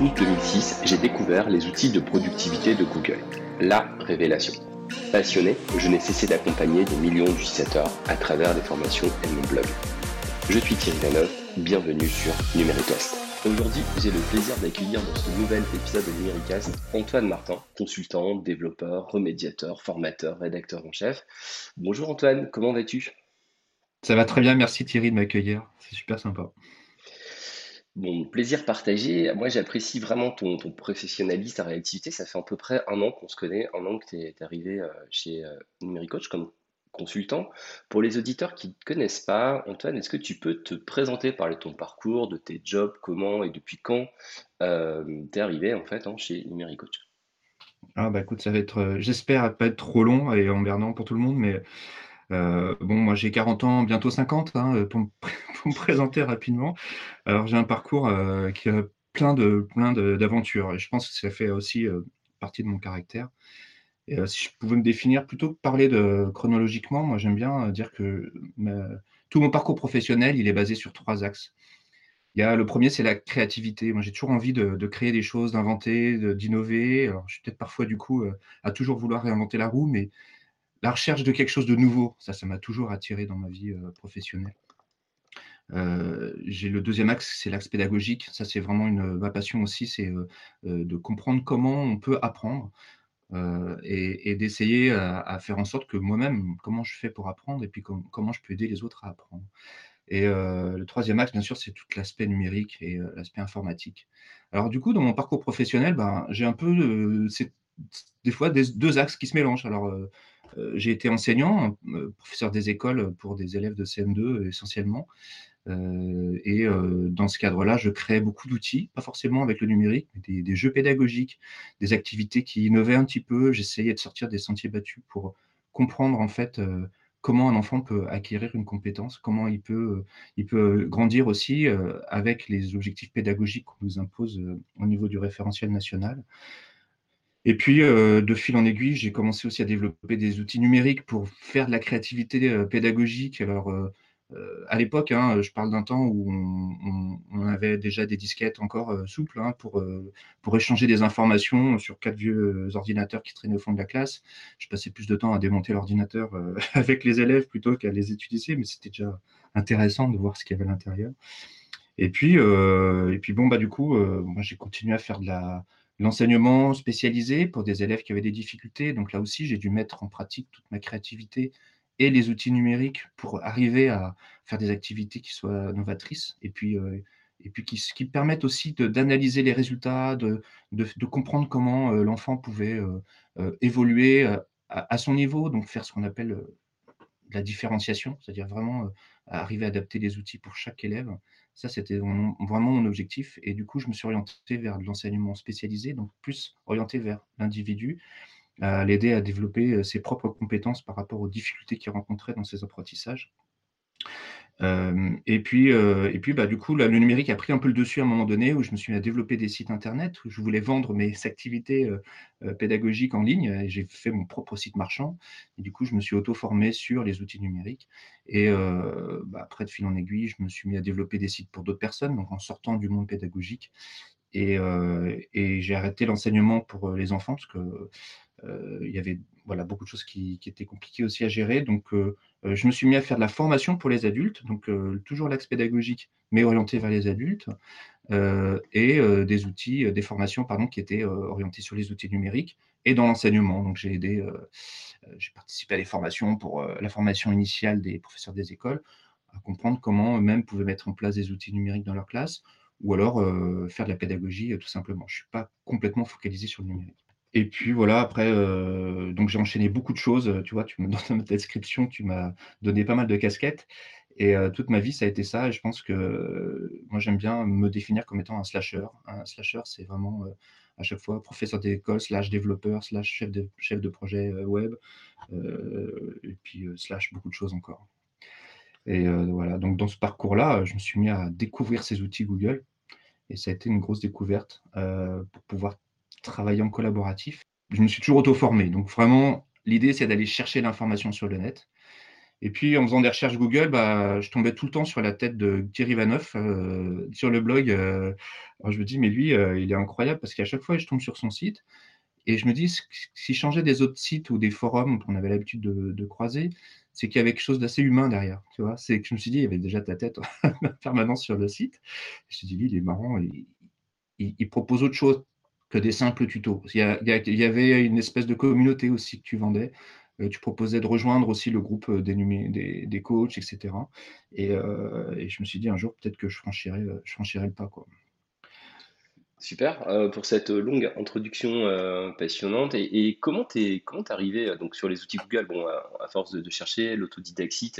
août 2006, j'ai découvert les outils de productivité de Google. La révélation. Passionné, je n'ai cessé d'accompagner des millions d'utilisateurs à travers des formations et mon blog. Je suis Thierry Lanov, bienvenue sur Numéricast. Aujourd'hui, j'ai le plaisir d'accueillir dans ce nouvel épisode de Numéricast Antoine Martin, consultant, développeur, remédiateur, formateur, rédacteur en chef. Bonjour Antoine, comment vas-tu? Ça va très bien, merci Thierry de m'accueillir, c'est super sympa. Bon, plaisir partagé. Moi, j'apprécie vraiment ton, professionnalisme, ta réactivité. Ça fait à peu près un an qu'on se connaît, un an que tu es, arrivé euh, chez euh, Numéricoach comme consultant. Pour les auditeurs qui ne te connaissent pas, Antoine, est-ce que tu peux te présenter, parler de ton parcours, de tes jobs, comment et depuis quand euh, tu es arrivé en fait hein, chez Numéricoach Ah bah écoute, ça va être, j'espère pas être trop long et emmerdant pour tout le monde, mais euh, bon, moi j'ai 40 ans, bientôt 50, hein, euh, pour, me, présenter rapidement. Alors j'ai un parcours euh, qui a plein de plein d'aventures et je pense que ça fait aussi partie de mon caractère. Et si je pouvais me définir plutôt que parler de chronologiquement, moi j'aime bien dire que tout mon parcours professionnel, il est basé sur trois axes. Il y a le premier, c'est la créativité. Moi, j'ai toujours envie de, de, créer des choses, d'inventer, d'innover. Alors, je suis peut-être parfois, du coup, à toujours vouloir réinventer la roue, mais la recherche de quelque chose de nouveau, ça, ça m'a toujours attiré dans ma vie euh, professionnelle. Euh, j'ai le deuxième axe, c'est l'axe pédagogique. Ça, c'est vraiment une, ma passion aussi, c'est euh, de comprendre comment on peut apprendre et, d'essayer à, faire en sorte que moi-même, comment je fais pour apprendre et puis comment je peux aider les autres à apprendre. Et le troisième axe, bien sûr, c'est tout l'aspect numérique et l'aspect informatique. Alors du coup, dans mon parcours professionnel, ben, j'ai un peu, c'est des fois deux axes qui se mélangent. Alors j'ai été enseignant, euh, professeur des écoles pour des élèves de CM2 essentiellement. Euh, et dans ce cadre-là, je créais beaucoup d'outils, pas forcément avec le numérique, mais des, jeux pédagogiques, des activités qui innovaient un petit peu. J'essayais de sortir des sentiers battus pour comprendre en fait comment un enfant peut acquérir une compétence, comment il peut, il peut grandir aussi avec les objectifs pédagogiques qu'on nous impose au niveau du référentiel national. Et puis, euh, de fil en aiguille, j'ai commencé aussi à développer des outils numériques pour faire de la créativité euh, pédagogique. Alors, euh, à l'époque, hein, je parle d'un temps où on, avait déjà des disquettes encore souples hein, pour, pour échanger des informations sur quatre vieux ordinateurs qui traînaient au fond de la classe. Je passais plus de temps à démonter l'ordinateur avec les élèves plutôt qu'à les utiliser, mais c'était déjà intéressant de voir ce qu'il y avait à l'intérieur. Et puis, et puis bon, bah, du coup, moi, j'ai continué à faire de la L'enseignement spécialisé pour des élèves qui avaient des difficultés. Donc là aussi, j'ai dû mettre en pratique toute ma créativité et les outils numériques pour arriver à faire des activités qui soient novatrices et puis, euh, qui, permettent aussi d'analyser les résultats, de, de, comprendre comment euh, l'enfant pouvait euh, évoluer à, son niveau, donc faire ce qu'on appelle la différenciation, c'est-à-dire vraiment arriver à adapter les outils pour chaque élève. Ça, c'était vraiment mon objectif. Et du coup, je me suis orienté vers l'enseignement spécialisé, donc plus orienté vers l'individu, à l'aider à développer euh, ses propres compétences par rapport aux difficultés qu'il rencontrait dans ses apprentissages. Et puis, et puis bah, du coup, le numérique a pris un peu le dessus à un moment donné où je me suis mis à développer des sites internet, où je voulais vendre mes activités pédagogiques en ligne. J'ai fait mon propre site marchand. Et du coup, je me suis auto-formé sur les outils numériques. Et bah, après, de fil en aiguille, je me suis mis à développer des sites pour d'autres personnes, donc en sortant du monde pédagogique. Et, et j'ai arrêté l'enseignement pour les enfants parce que il y avait voilà, beaucoup de choses qui, étaient compliquées aussi à gérer. Donc, euh, je me suis mis à faire de la formation pour les adultes, donc euh, toujours l'axe pédagogique, mais orienté vers les adultes, euh, et des outils, des formations pardon, qui étaient orientées sur les outils numériques et dans l'enseignement. Donc j'ai aidé, j'ai participé à des formations pour la formation initiale des professeurs des écoles, à comprendre comment eux-mêmes pouvaient mettre en place des outils numériques dans leur classe, ou alors faire de la pédagogie tout simplement. Je ne suis pas complètement focalisé sur le numérique. Et puis voilà, après, euh, donc j'ai enchaîné beaucoup de choses. Tu vois, tu me dans ta description, tu m'as donné pas mal de casquettes. Et euh, toute ma vie, ça a été ça. Et je pense que moi, j'aime bien me définir comme étant un slasher. Un slasher, c'est vraiment euh, à chaque fois professeur d'école, slash développeur, slash chef de, chef de projet web, et puis slash beaucoup de choses encore. Et voilà, donc dans ce parcours-là, je me suis mis à découvrir ces outils Google. Et ça a été une grosse découverte pour pouvoir travailler en collaboratif. Je me suis toujours auto-formé. Donc vraiment, l'idée, c'est d'aller chercher l'information sur le net. Et puis, en faisant des recherches Google, bah, je tombais tout le temps sur la tête de Thierry Vanoff euh, sur le blog. Euh. alors, je me dis, mais lui, euh, il est incroyable parce qu'à chaque fois, je tombe sur son site et je me dis, s'il changeait des autres sites ou des forums qu'on avait l'habitude de, croiser, c'est qu'il y avait quelque chose d'assez humain derrière. Tu vois, c'est que je me suis dit, il y avait déjà ta tête en permanence sur le site. Je me suis dit, lui, il est marrant, il, il, propose autre chose que des simples tutos. Il y, avait une espèce de communauté aussi que tu vendais. Euh, tu proposais de rejoindre aussi le groupe euh, des, des, coachs, etc. Euh, et, je me suis dit un jour, peut-être que je franchirais, le pas. Super pour cette longue introduction passionnante. Et, comment t'es es arrivé donc sur les outils Google? Bon, à, force de, chercher l'autodidactie,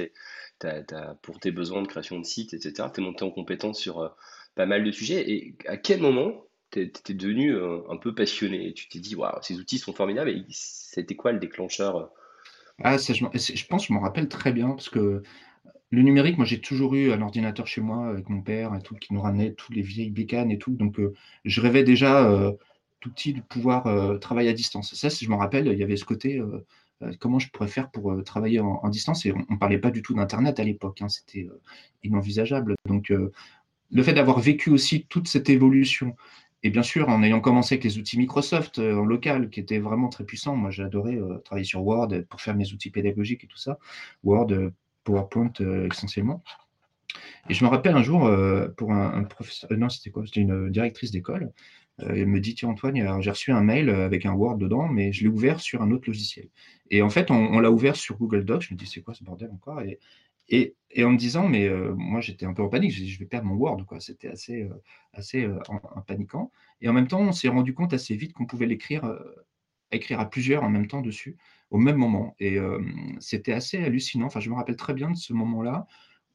pour tes besoins de création de sites, etc. Tu es monté en compétence sur pas mal de sujets. Et à quel moment tu étais devenu un peu passionné Tu t'es dit, waouh, ces outils sont formidables. Et c'était quoi le déclencheur ah, je, pense, je m'en rappelle très bien parce que le numérique, moi, j'ai toujours eu un ordinateur chez moi avec mon père et tout, qui nous ramenait toutes les vieilles bécanes et tout. Donc, euh, je rêvais déjà euh, tout petit de pouvoir euh, travailler à distance. Ça, si je me rappelle, il y avait ce côté comment je pourrais faire pour travailler en, distance. Et on ne parlait pas du tout d'Internet à l'époque. Hein, C'était inenvisageable. Donc, le fait d'avoir vécu aussi toute cette évolution et bien sûr, en ayant commencé avec les outils Microsoft euh, en local, qui étaient vraiment très puissants, moi j'ai adoré euh, travailler sur Word pour faire mes outils pédagogiques et tout ça, Word, euh, PowerPoint essentiellement. Et je me rappelle un jour, pour un, professeur, non, c'était quoi? C'était une directrice d'école. elle me dit Tiens, Antoine, j'ai reçu un mail avec un Word dedans, mais je l'ai ouvert sur un autre logiciel. Et en fait, on, l'a ouvert sur Google Docs. Je me dis C'est quoi ce bordel encore? Et, en me disant, mais euh, moi j'étais un peu en panique, je, vais perdre mon Word, quoi. C'était assez, euh, assez euh, en, paniquant. Et en même temps, on s'est rendu compte assez vite qu'on pouvait l'écrire, écrire à plusieurs en même temps dessus, au même moment. Et c'était assez hallucinant. Enfin, je me rappelle très bien de ce moment-là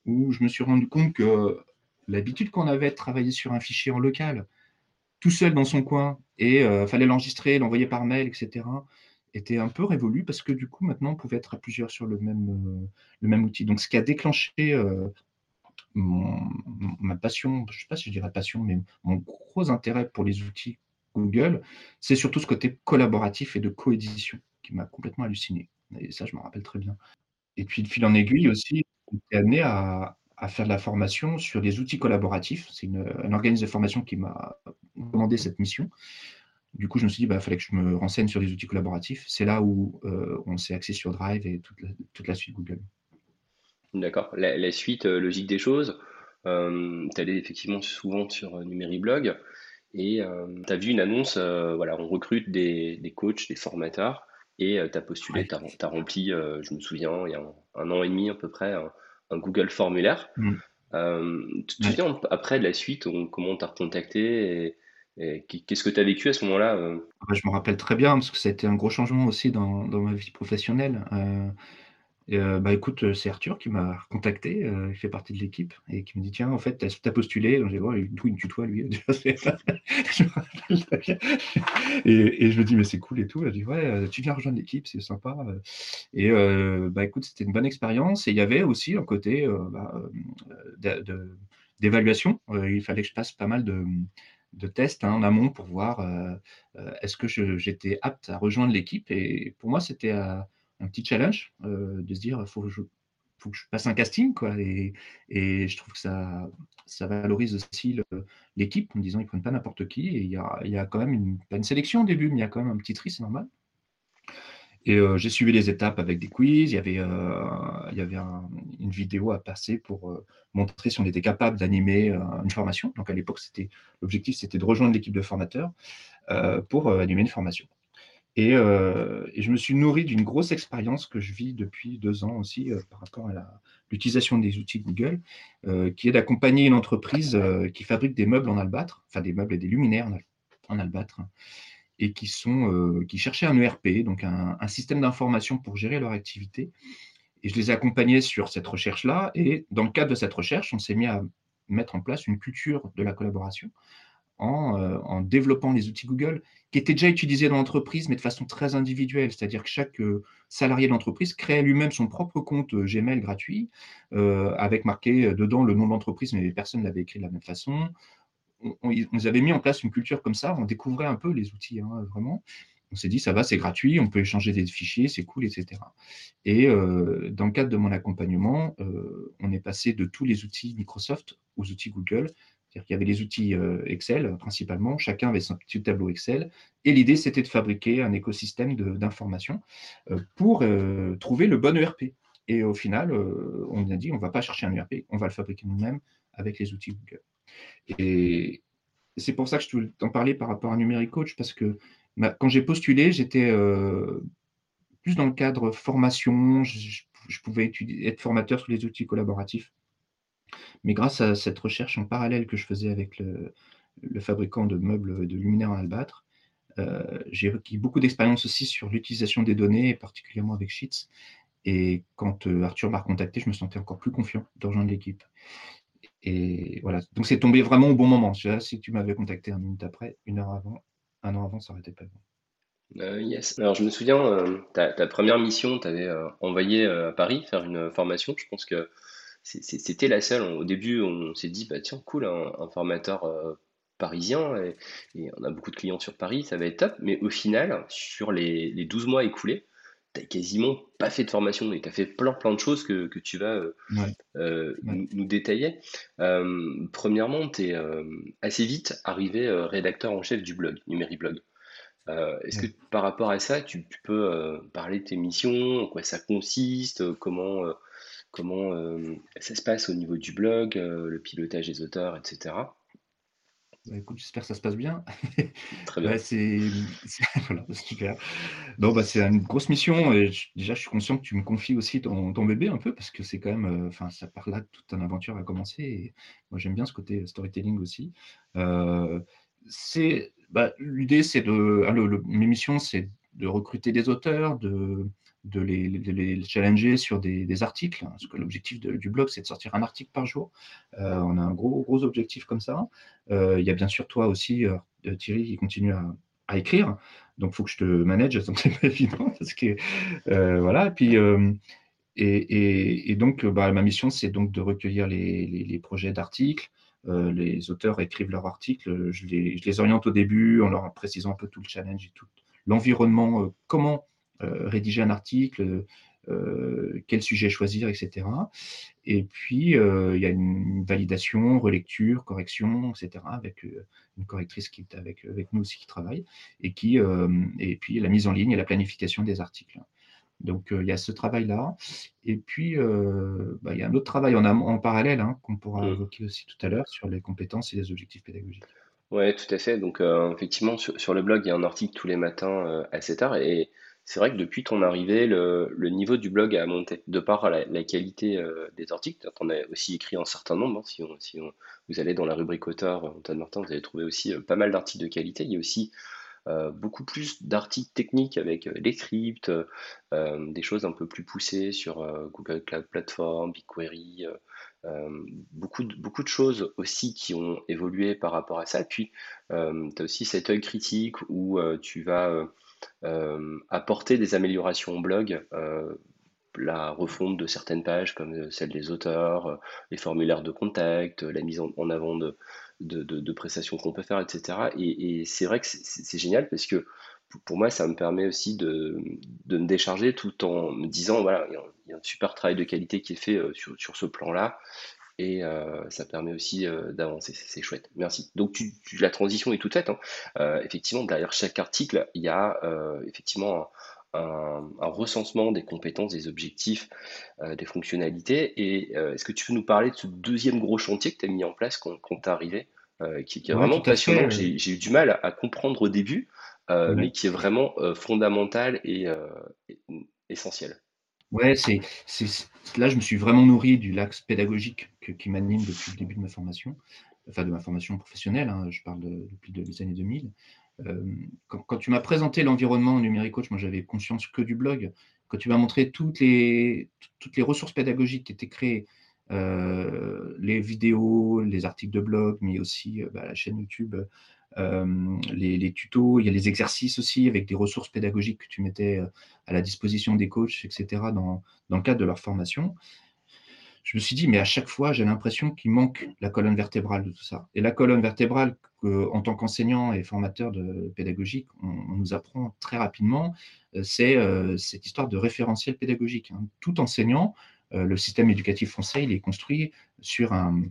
où je me suis rendu compte que l'habitude qu'on avait de travailler sur un fichier en local, tout seul dans son coin, et fallait l'enregistrer, l'envoyer par mail, etc était un peu révolu parce que du coup, maintenant, on pouvait être à plusieurs sur le même, euh, le même outil. Donc, ce qui a déclenché euh, ma passion, je ne sais pas si je dirais passion, mais mon gros intérêt pour les outils Google, c'est surtout ce côté collaboratif et de coédition qui m'a complètement halluciné. Et ça, je me rappelle très bien. Et puis, de fil en aiguille aussi, j'ai amené à, faire de la formation sur des outils collaboratifs. C'est un organisme de formation qui m'a demandé cette mission. Du coup, je me suis dit, il bah, fallait que je me renseigne sur les outils collaboratifs. C'est là où euh, on s'est axé sur Drive et toute la, suite Google. D'accord. La, suite euh, logique des choses, euh, tu allais effectivement souvent sur Numériblog et tu as vu une annonce, voilà, on recrute des, coachs, des formateurs et tu as postulé, tu as, rempli, je me souviens, il y a un, an et demi à peu près, un, Google formulaire. Mm. tu te souviens après de la suite, comment tu as recontacté Qu'est-ce que tu as vécu à ce moment-là euh? ah bah, Je me rappelle très bien parce que ça a été un gros changement aussi dans, dans ma vie professionnelle. Euh, euh, bah, écoute, c'est Arthur qui m'a contacté, il fait partie de l'équipe et qui me dit Tiens, en fait, tu as, postulé. J'ai dit oh, il me tutoie lui. je me rappelle et, je me dis Mais c'est cool et tout. Elle dit Ouais, tu viens rejoindre l'équipe, c'est sympa. Et bah, écoute, c'était une bonne expérience. Et il y avait aussi un côté bah, d'évaluation. il fallait que je passe pas mal de de tests hein, en amont pour voir euh, euh, est-ce que j'étais apte à rejoindre l'équipe. Et pour moi, c'était euh, un petit challenge de se dire, il faut, que je passe un casting. Quoi, et, je trouve que ça, ça valorise aussi l'équipe en disant ils ne prennent pas n'importe qui. Et il y a, y a, quand même une, pas une sélection au début, mais il y a quand même un petit tri, c'est normal. Et euh, j'ai suivi les étapes avec des quiz. Il y avait, euh, une vidéo à passer pour euh, montrer si on était capable d'animer une formation. Donc à l'époque, l'objectif, c'était de rejoindre l'équipe de formateurs pour animer une formation. Et, je me suis nourri d'une grosse expérience que je vis depuis deux ans aussi par rapport à l'utilisation des outils Google, qui est d'accompagner une entreprise qui fabrique des meubles en albâtre, enfin des meubles et des luminaires en, albâtre et euh, qui cherchaient un ERP, donc un, système d'information pour gérer leur activité. Et je les ai accompagnés sur cette recherche-là. Et dans le cadre de cette recherche, on s'est mis à mettre en place une culture de la collaboration en, euh, développant les outils Google qui étaient déjà utilisés dans l'entreprise, mais de façon très individuelle. C'est-à-dire que chaque euh, salarié de l'entreprise créait lui-même son propre compte Gmail gratuit, avec marqué dedans le nom de l'entreprise, mais personne ne l'avait écrit de la même façon on, avait mis en place une culture comme ça, on découvrait un peu les outils, hein, vraiment. on s'est dit, ça va, c'est gratuit, on peut échanger des fichiers, c'est cool, etc. Et euh, dans le cadre de mon accompagnement, euh, on est passé de tous les outils Microsoft aux outils Google. C'est-à-dire qu'il y avait les outils euh, Excel principalement, chacun avait son petit tableau Excel. Et l'idée, c'était de fabriquer un écosystème d'informations pour trouver le bon ERP. Et au final, on a dit, on ne va pas chercher un ERP, on va le fabriquer nous-mêmes avec les outils Google. Et c'est pour ça que je t'en parlais par rapport à Numérique Coach, parce que quand j'ai postulé, j'étais euh, plus dans le cadre formation, je, pouvais être formateur sur les outils collaboratifs. Mais grâce à cette recherche en parallèle que je faisais avec le, fabricant de meubles de luminaires en albâtre, euh, j'ai requis beaucoup d'expérience aussi sur l'utilisation des données, particulièrement avec Sheets. Et quand euh, Arthur m'a recontacté, je me sentais encore plus confiant de rejoindre l'équipe. Et voilà, donc c'est tombé vraiment au bon moment. Si tu m'avais contacté une minute après, une heure avant, un an avant, ça aurait été pas bon. Euh, yes. Alors, je me souviens, euh, ta, première mission, tu avais euh, envoyé à Paris faire une formation. Je pense que c'était la seule. Au début, on s'est dit, bah, tiens, cool, un, formateur parisien, et, on a beaucoup de clients sur Paris, ça va être top. Mais au final, sur les, les 12 mois écoulés, tu quasiment pas fait de formation et tu as fait plein plein de choses que, tu vas Nous, détailler. premièrement, tu es assez vite arrivé rédacteur en chef du blog, Numériblog. Euh, Est-ce que par rapport à ça, tu, peux parler de tes missions, en quoi ça consiste, comment, comment ça se passe au niveau du blog, le pilotage des auteurs, etc. Bah, écoute, j'espère que ça se passe bien. Très bien. c'est voilà, super. Non, bah, c'est une grosse mission. Et déjà, je suis conscient que tu me confies aussi ton, ton bébé un peu, parce que c'est quand même, euh, enfin, ça part là, toute une aventure a commencé. Et moi, j'aime bien ce côté storytelling aussi. Euh, c'est, bah, l'idée, c'est de, ah, mes missions, c'est de recruter des auteurs, de de les, challenger sur des, articles. Parce que l'objectif du blog, c'est de sortir un article par jour. Euh, on a un gros, gros objectif comme ça. Euh, il y a bien sûr toi aussi, euh, Thierry, qui continue à, écrire. Donc, il faut que je te manage, ça c'est pas évident. Parce que, voilà. Puis, et, donc, bah, ma mission, c'est donc de recueillir les, projets d'articles. les auteurs écrivent leurs articles. Je les, je les, oriente au début en leur précisant un peu tout le challenge et tout l'environnement, comment rédiger un article, euh, quel sujet choisir, etc. Et puis, euh, il y a une validation, relecture, correction, etc., avec une correctrice qui est avec, avec nous aussi qui travaille, et, qui, et puis la mise en ligne et la planification des articles. Donc, il y a ce travail-là. Et puis, bah, il y a un autre travail en, en parallèle hein, qu'on pourra mmh. évoquer aussi tout à l'heure sur les compétences et les objectifs pédagogiques. Oui, tout à fait. Donc, effectivement, sur, sur, le blog, il y a un article tous les matins à 7 heures. Et c'est vrai que depuis ton arrivée, le, niveau du blog a monté, de par la, qualité euh, des articles. On a aussi écrit un certain nombre. Hein. si, vous allez dans la rubrique auteur, Antoine Martin, vous allez trouver aussi euh, pas mal d'articles de qualité. Il y a aussi euh, beaucoup plus d'articles techniques avec des scripts, des choses un peu plus poussées sur Google Cloud Platform, BigQuery, beaucoup, de, beaucoup de choses aussi qui ont évolué par rapport à ça. Puis, tu as aussi cet œil critique où tu vas euh, apporter des améliorations au blog, euh, la refonte de certaines pages comme celle des auteurs, les formulaires de contact, la mise en, avant de, prestations qu'on peut faire, etc. Et, c'est vrai que c'est génial parce que pour moi, ça me permet aussi de, me décharger tout en me disant, voilà, il y, a un super travail de qualité qui est fait euh, sur ce plan-là et euh, ça permet aussi euh, d'avancer. C'est chouette. Merci. Donc tu, la transition est toute faite. Hein. Euh, effectivement, derrière chaque article, il y a effectivement un, recensement des compétences, des objectifs, des fonctionnalités. Et est-ce que tu peux nous parler de ce deuxième gros chantier que tu as mis en place quand, quand tu arrivé, qui, est vraiment passionnant, j'ai eu du mal à, comprendre au début, mais qui est vraiment fondamental et essentiel. Ouais, c'est, là, je me suis vraiment nourri du l'axe pédagogique qui m'anime depuis le début de ma formation, enfin de ma formation professionnelle, hein, je parle depuis les années 2000. Euh, quand, tu m'as présenté l'environnement numérique coach, moi j'avais conscience que du blog. Quand tu m'as montré toutes les, toutes les ressources pédagogiques qui étaient créées, euh, les vidéos, les articles de blog, mais aussi euh, bah, la chaîne YouTube, euh, les, tutos, il y a les exercices aussi avec des ressources pédagogiques que tu mettais à la disposition des coachs, etc., dans, dans le cadre de leur formation. Je me suis dit, mais à chaque fois, j'ai l'impression qu'il manque la colonne vertébrale de tout ça. Et la colonne vertébrale, en tant qu'enseignant et formateur de pédagogique, on, nous apprend très rapidement, euh, c'est euh, cette histoire de référentiel pédagogique. Hein. Tout enseignant, euh, le système éducatif français, il est construit sur un,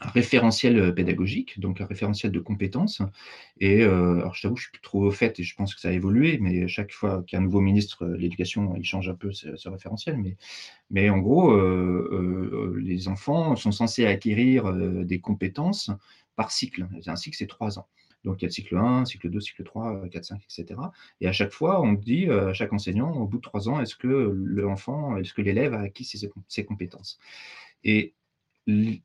un référentiel euh, pédagogique, donc un référentiel de compétences. Et euh, alors, je t'avoue, je suis plus trop au fait et je pense que ça a évolué, mais chaque fois qu'il y a un nouveau ministre de l'éducation, il change un peu ce, référentiel. Mais, mais en gros, euh, les enfants sont censés acquérir des compétences par cycle. Un cycle, c'est trois ans. Donc, il y a le cycle 1, cycle 2, cycle 3, 4, 5, etc. Et à chaque fois, on dit à chaque enseignant, au bout de trois ans, est-ce que l'enfant, est-ce que l'élève a acquis ses, ses compétences? Et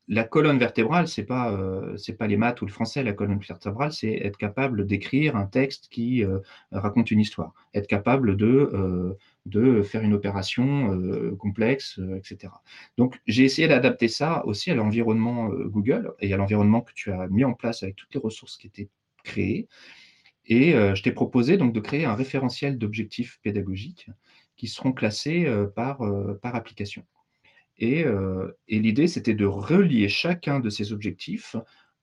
la colonne vertébrale, ce n'est pas, euh, pas les maths ou le français. La colonne vertébrale, c'est être capable d'écrire un texte qui euh, raconte une histoire, être capable de, euh, faire une opération complexe, etc. Donc, j'ai essayé d'adapter ça aussi à l'environnement Google et à l'environnement que tu as mis en place avec toutes les ressources qui étaient créées. Et je t'ai proposé donc de créer un référentiel d'objectifs pédagogiques qui seront classés par application. Euh, et, l'idée, c'était de relier chacun de ces objectifs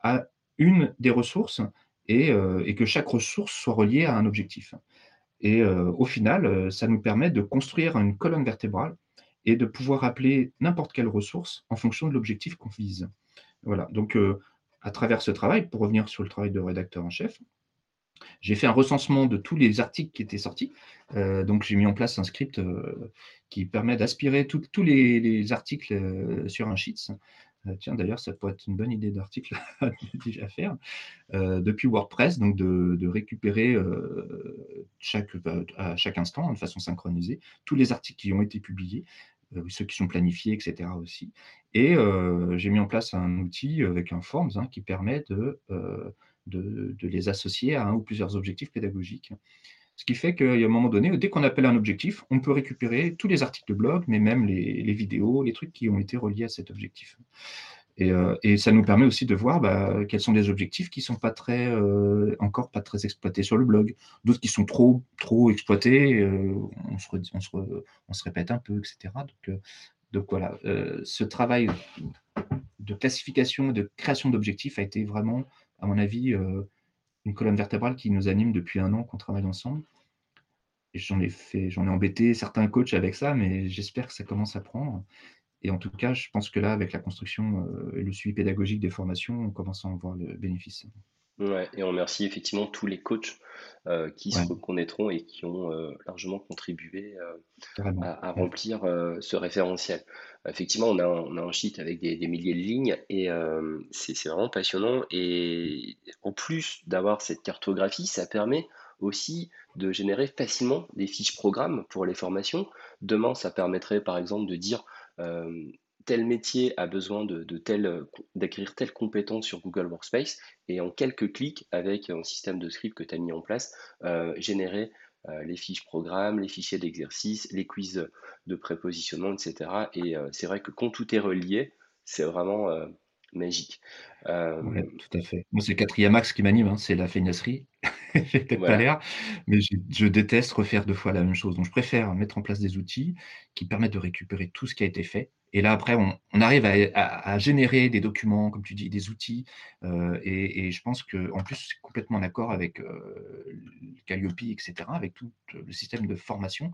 à une des ressources et, euh, que chaque ressource soit reliée à un objectif. Et euh, au final, ça nous permet de construire une colonne vertébrale et de pouvoir appeler n'importe quelle ressource en fonction de l'objectif qu'on vise. Voilà, donc à travers ce travail, pour revenir sur le travail de rédacteur en chef, j'ai fait un recensement de tous les articles qui étaient sortis. Euh, donc, j'ai mis en place un script euh, qui permet d'aspirer tous les, articles euh, sur un Sheets. tiens, d'ailleurs, ça pourrait être une bonne idée d'article à déjà faire. depuis WordPress, donc de, récupérer chaque, à chaque instant, de façon synchronisée, tous les articles qui ont été publiés, ceux qui sont planifiés, etc. aussi. Et j'ai mis en place un outil avec un Forms hein, qui permet de de, les associer à un ou plusieurs objectifs pédagogiques. Ce qui fait qu'à un moment donné, dès qu'on appelle un objectif, on peut récupérer tous les articles de blog, mais même les, vidéos, les trucs qui ont été reliés à cet objectif. Et, euh, ça nous permet aussi de voir bah, quels sont les objectifs qui ne sont pas très, euh, encore pas très exploités sur le blog, d'autres qui sont trop, trop exploités, euh, on, se répète un peu, etc. Donc, donc voilà, ce travail de classification et de création d'objectifs a été vraiment à mon avis, euh, une colonne vertébrale qui nous anime depuis un an qu'on travaille ensemble. J'en ai fait, j'en ai embêté certains coachs avec ça, mais j'espère que ça commence à prendre. Et en tout cas, je pense que là, avec la construction euh, et le suivi pédagogique des formations, on commence à en voir le bénéfice. Ouais, et on remercie effectivement tous les coachs euh, qui se reconnaîtront et qui ont largement contribué à, remplir ce référentiel. Effectivement, on a un, on a un sheet avec des, milliers de lignes et c'est vraiment passionnant. Et en plus d'avoir cette cartographie, ça permet aussi de générer facilement des fiches programmes pour les formations. Demain, ça permettrait par exemple de dire tel métier a besoin de, d'acquérir telle compétence sur Google Workspace et en quelques clics avec un système de script que tu as mis en place, euh, générer euh, les fiches programmes, les fichiers d'exercice, les quiz de prépositionnement, etc. Et euh, c'est vrai que quand tout est relié, c'est vraiment magique. tout à fait. Moi, c'est le quatrième axe qui m'anime, hein, c'est la feignasserie. J'ai peut-être pas l'air, mais je, je, déteste refaire deux fois la même chose. Donc, je préfère mettre en place des outils qui permettent de récupérer tout ce qui a été fait et là, après, on, arrive à, générer des documents, comme tu dis, des outils. Euh, et, je pense qu'en plus, c'est complètement en accord avec euh, Calliope, etc., avec tout le système de formation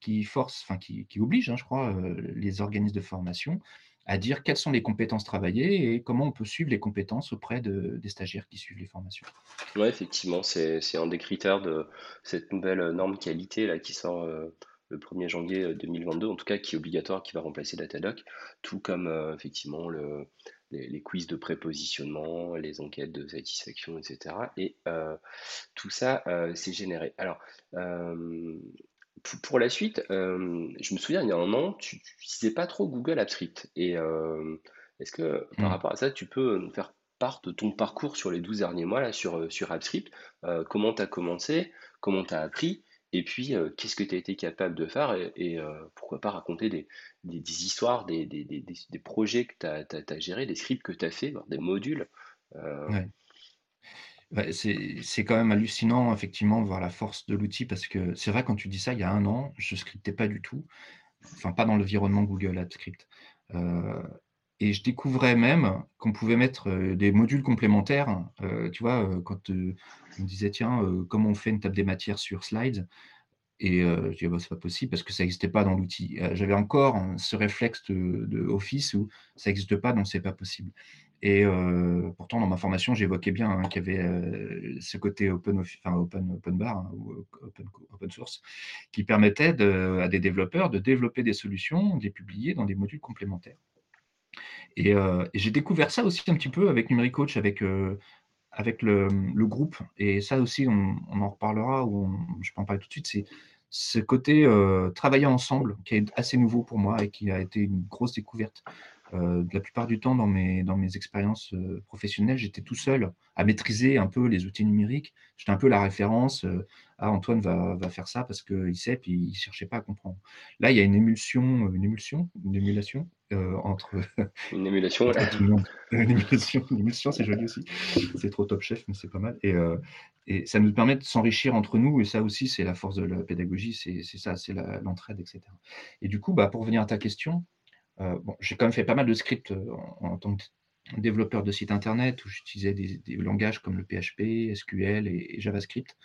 qui force, enfin, qui, oblige, hein, je crois, euh, les organismes de formation à dire quelles sont les compétences travaillées et comment on peut suivre les compétences auprès des stagiaires qui suivent les formations. Oui, effectivement, c'est un des critères de cette nouvelle norme qualité là, qui sort le 1er janvier 2022, euh, en tout cas, qui est obligatoire, qui va remplacer Datadoc, tout comme euh, effectivement le, les, quiz de prépositionnement, les enquêtes de satisfaction, etc. Et euh, tout ça, c'est généré. Alors, pour, la suite, je me souviens, il y a un an, tu n'utilisais pas trop Google Apps Script. Et est-ce que par mmh. rapport à ça, tu peux nous faire part de ton parcours sur les 12 derniers mois là, sur, sur AppScript Comment tu as commencé? Comment tu as appris? Et puis, euh, qu'est-ce que tu as été capable de faire? Et, euh, pourquoi pas raconter des, histoires, des, projets que tu as, gérés, des scripts que tu as fait, des modules. Euh? C'est quand même hallucinant, effectivement, de voir la force de l'outil parce que c'est vrai, quand tu dis ça, il y a un an, je ne scriptais pas du tout, enfin, pas dans l'environnement Google AppScript. et je découvrais même qu'on pouvait mettre des modules complémentaires. tu vois, quand on me disait, tiens, comment on fait une table des matières sur Slides? Et je disais, bah, c'est pas possible parce que ça n'existait pas dans l'outil. J'avais encore hein, ce réflexe de, Office où ça n'existe pas, donc c'est pas possible. Et pourtant, dans ma formation, j'évoquais bien hein, qu'il y avait ce côté open, enfin, open, open bar hein, ou open, open, source qui permettait à des développeurs de développer des solutions, de les publier dans des modules complémentaires. Et, j'ai découvert ça aussi un petit peu avec Numérique Coach, avec, avec le, groupe. Et ça aussi, on, en reparlera, ou je peux en parler tout de suite. C'est ce côté travailler ensemble qui est assez nouveau pour moi et qui a été une grosse découverte. Euh, la plupart du temps, dans mes, dans mes expériences euh, professionnelles, j'étais tout seul à maîtriser un peu les outils numériques. J'étais un peu la référence. Euh, ah, Antoine va, va, faire ça parce qu'il sait, puis il ne cherchait pas à comprendre. Là, il y a une émulsion, une émulsion, une émulation entre. Une émulation, Une émulation, une émulsion, c'est joli aussi. C'est trop top chef, mais c'est pas mal. Et, et ça nous permet de s'enrichir entre nous. Et ça aussi, c'est la force de la pédagogie. C'est ça, c'est l'entraide, etc. Et du coup, bah, pour revenir à ta question, euh, j'ai quand même fait pas mal de scripts euh, en, tant que développeur de site internet où j'utilisais des, langages comme le PHP, SQL et, JavaScript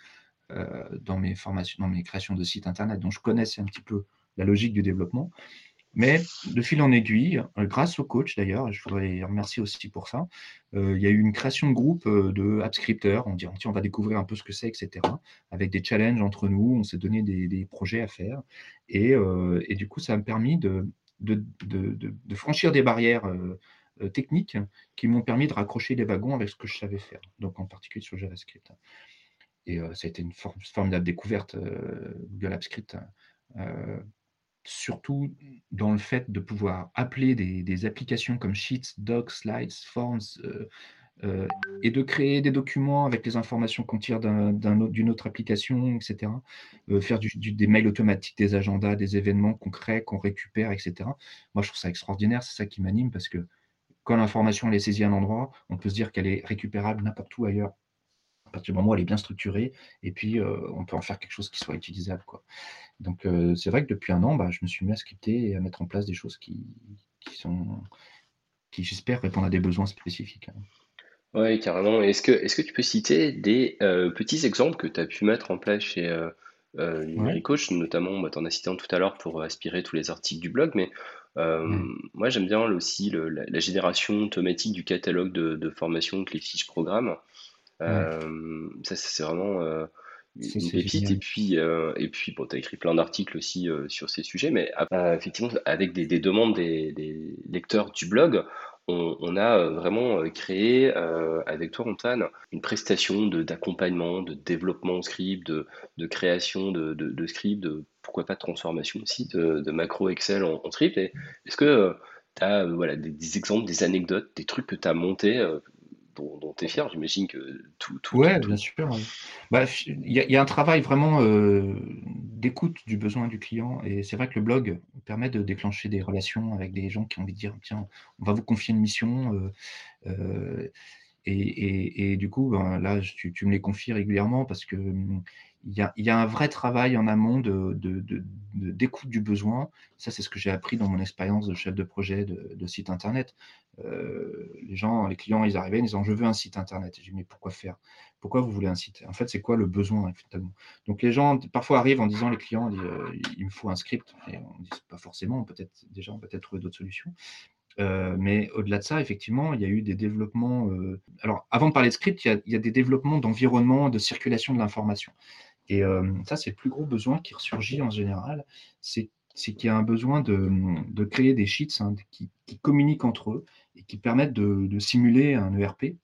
euh, dans mes formations, dans mes créations de sites internet, dont je connaissais un petit peu la logique du développement. Mais de fil en aiguille, grâce au coach d'ailleurs, je voudrais remercier aussi pour ça, il y a eu une création de groupe de AppScripters. On dit on va découvrir un peu ce que c'est, etc. Avec des challenges entre nous, on s'est donné des, projets à faire. Et, et, du coup, ça m'a permis de, de, franchir des barrières euh, euh, techniques qui m'ont permis de raccrocher les wagons avec ce que je savais faire, donc en particulier sur JavaScript. Et euh, ça a été une formidable découverte, Google AppScript, surtout dans le fait de pouvoir appeler des, des applications comme Sheets, Docs, Slides, Forms, euh, et de créer des documents avec les informations qu'on tire d'une autre application, etc. Euh, faire des mails automatiques, des agendas, des événements qu'on crée, qu'on récupère, etc. Moi, je trouve ça extraordinaire, c'est ça qui m'anime parce que quand l'information est saisie à un endroit, on peut se dire qu'elle est récupérable n'importe où ailleurs. À partir du moment où elle est bien structurée, et puis euh, on peut en faire quelque chose qui soit utilisable. Donc c'est vrai que depuis un an, bah, je me suis mis à scripter et à mettre en place des choses qui, sont qui j'espère répondent à des besoins spécifiques. Oui, carrément. Est-ce que, est-ce que tu peux citer des euh, petits exemples que tu as pu mettre en place chez euh, euh Coach, notamment, bah, tu en as cité un tout à l'heure pour aspirer tous les articles du blog, mais euh, moi j'aime bien aussi la, génération automatique du catalogue de, formation avec les fiches programmes. ça, c'est vraiment une pépite. Et puis, et puis bon, tu as écrit plein d'articles aussi sur ces sujets, mais effectivement, avec des, des demandes des, des lecteurs du blog, on, a euh, vraiment euh, créé euh, avec toi, une prestation d'accompagnement, de, développement script, de, de création de, de, script, de pourquoi pas de transformation aussi de, macro Excel en, script. Est-ce que tu as voilà, des, exemples, des anecdotes, des trucs que tu as montés dont, tu es fier. J'imagine que tout. tout ouais, bien sûr. Bah, il y, a un travail vraiment euh, d'écoute du besoin du client. Et c'est vrai que le blog permet de déclencher des relations avec des gens qui ont envie de dire tiens, on va vous confier une mission. Euh, euh, et, du coup, ben, là, tu, tu, me les confies régulièrement parce que il y, a, un vrai travail en amont d'écoute du besoin. Ça, c'est ce que j'ai appris dans mon expérience de chef de projet de, site Internet. Euh, les gens, les clients, ils arrivaient en disant Je veux un site Internet. J'ai dit Mais pourquoi faire? Pourquoi vous voulez un site? En fait, c'est quoi le besoin Donc, les gens, parfois, arrivent en disant Les clients euh, Il me faut un script. Et on dit Pas forcément, peut-être déjà, on peut peut-être trouver d'autres solutions. Euh, mais au-delà de ça, effectivement, il y a eu des développements. alors, avant de parler de script, il y a des développements d'environnement, de circulation de l'information. Et ça, c'est le plus gros besoin qui ressurgit en général, c'est qu'il y a un besoin de, créer des sheets hein, qui, communiquent entre eux et qui permettent de, simuler un ERP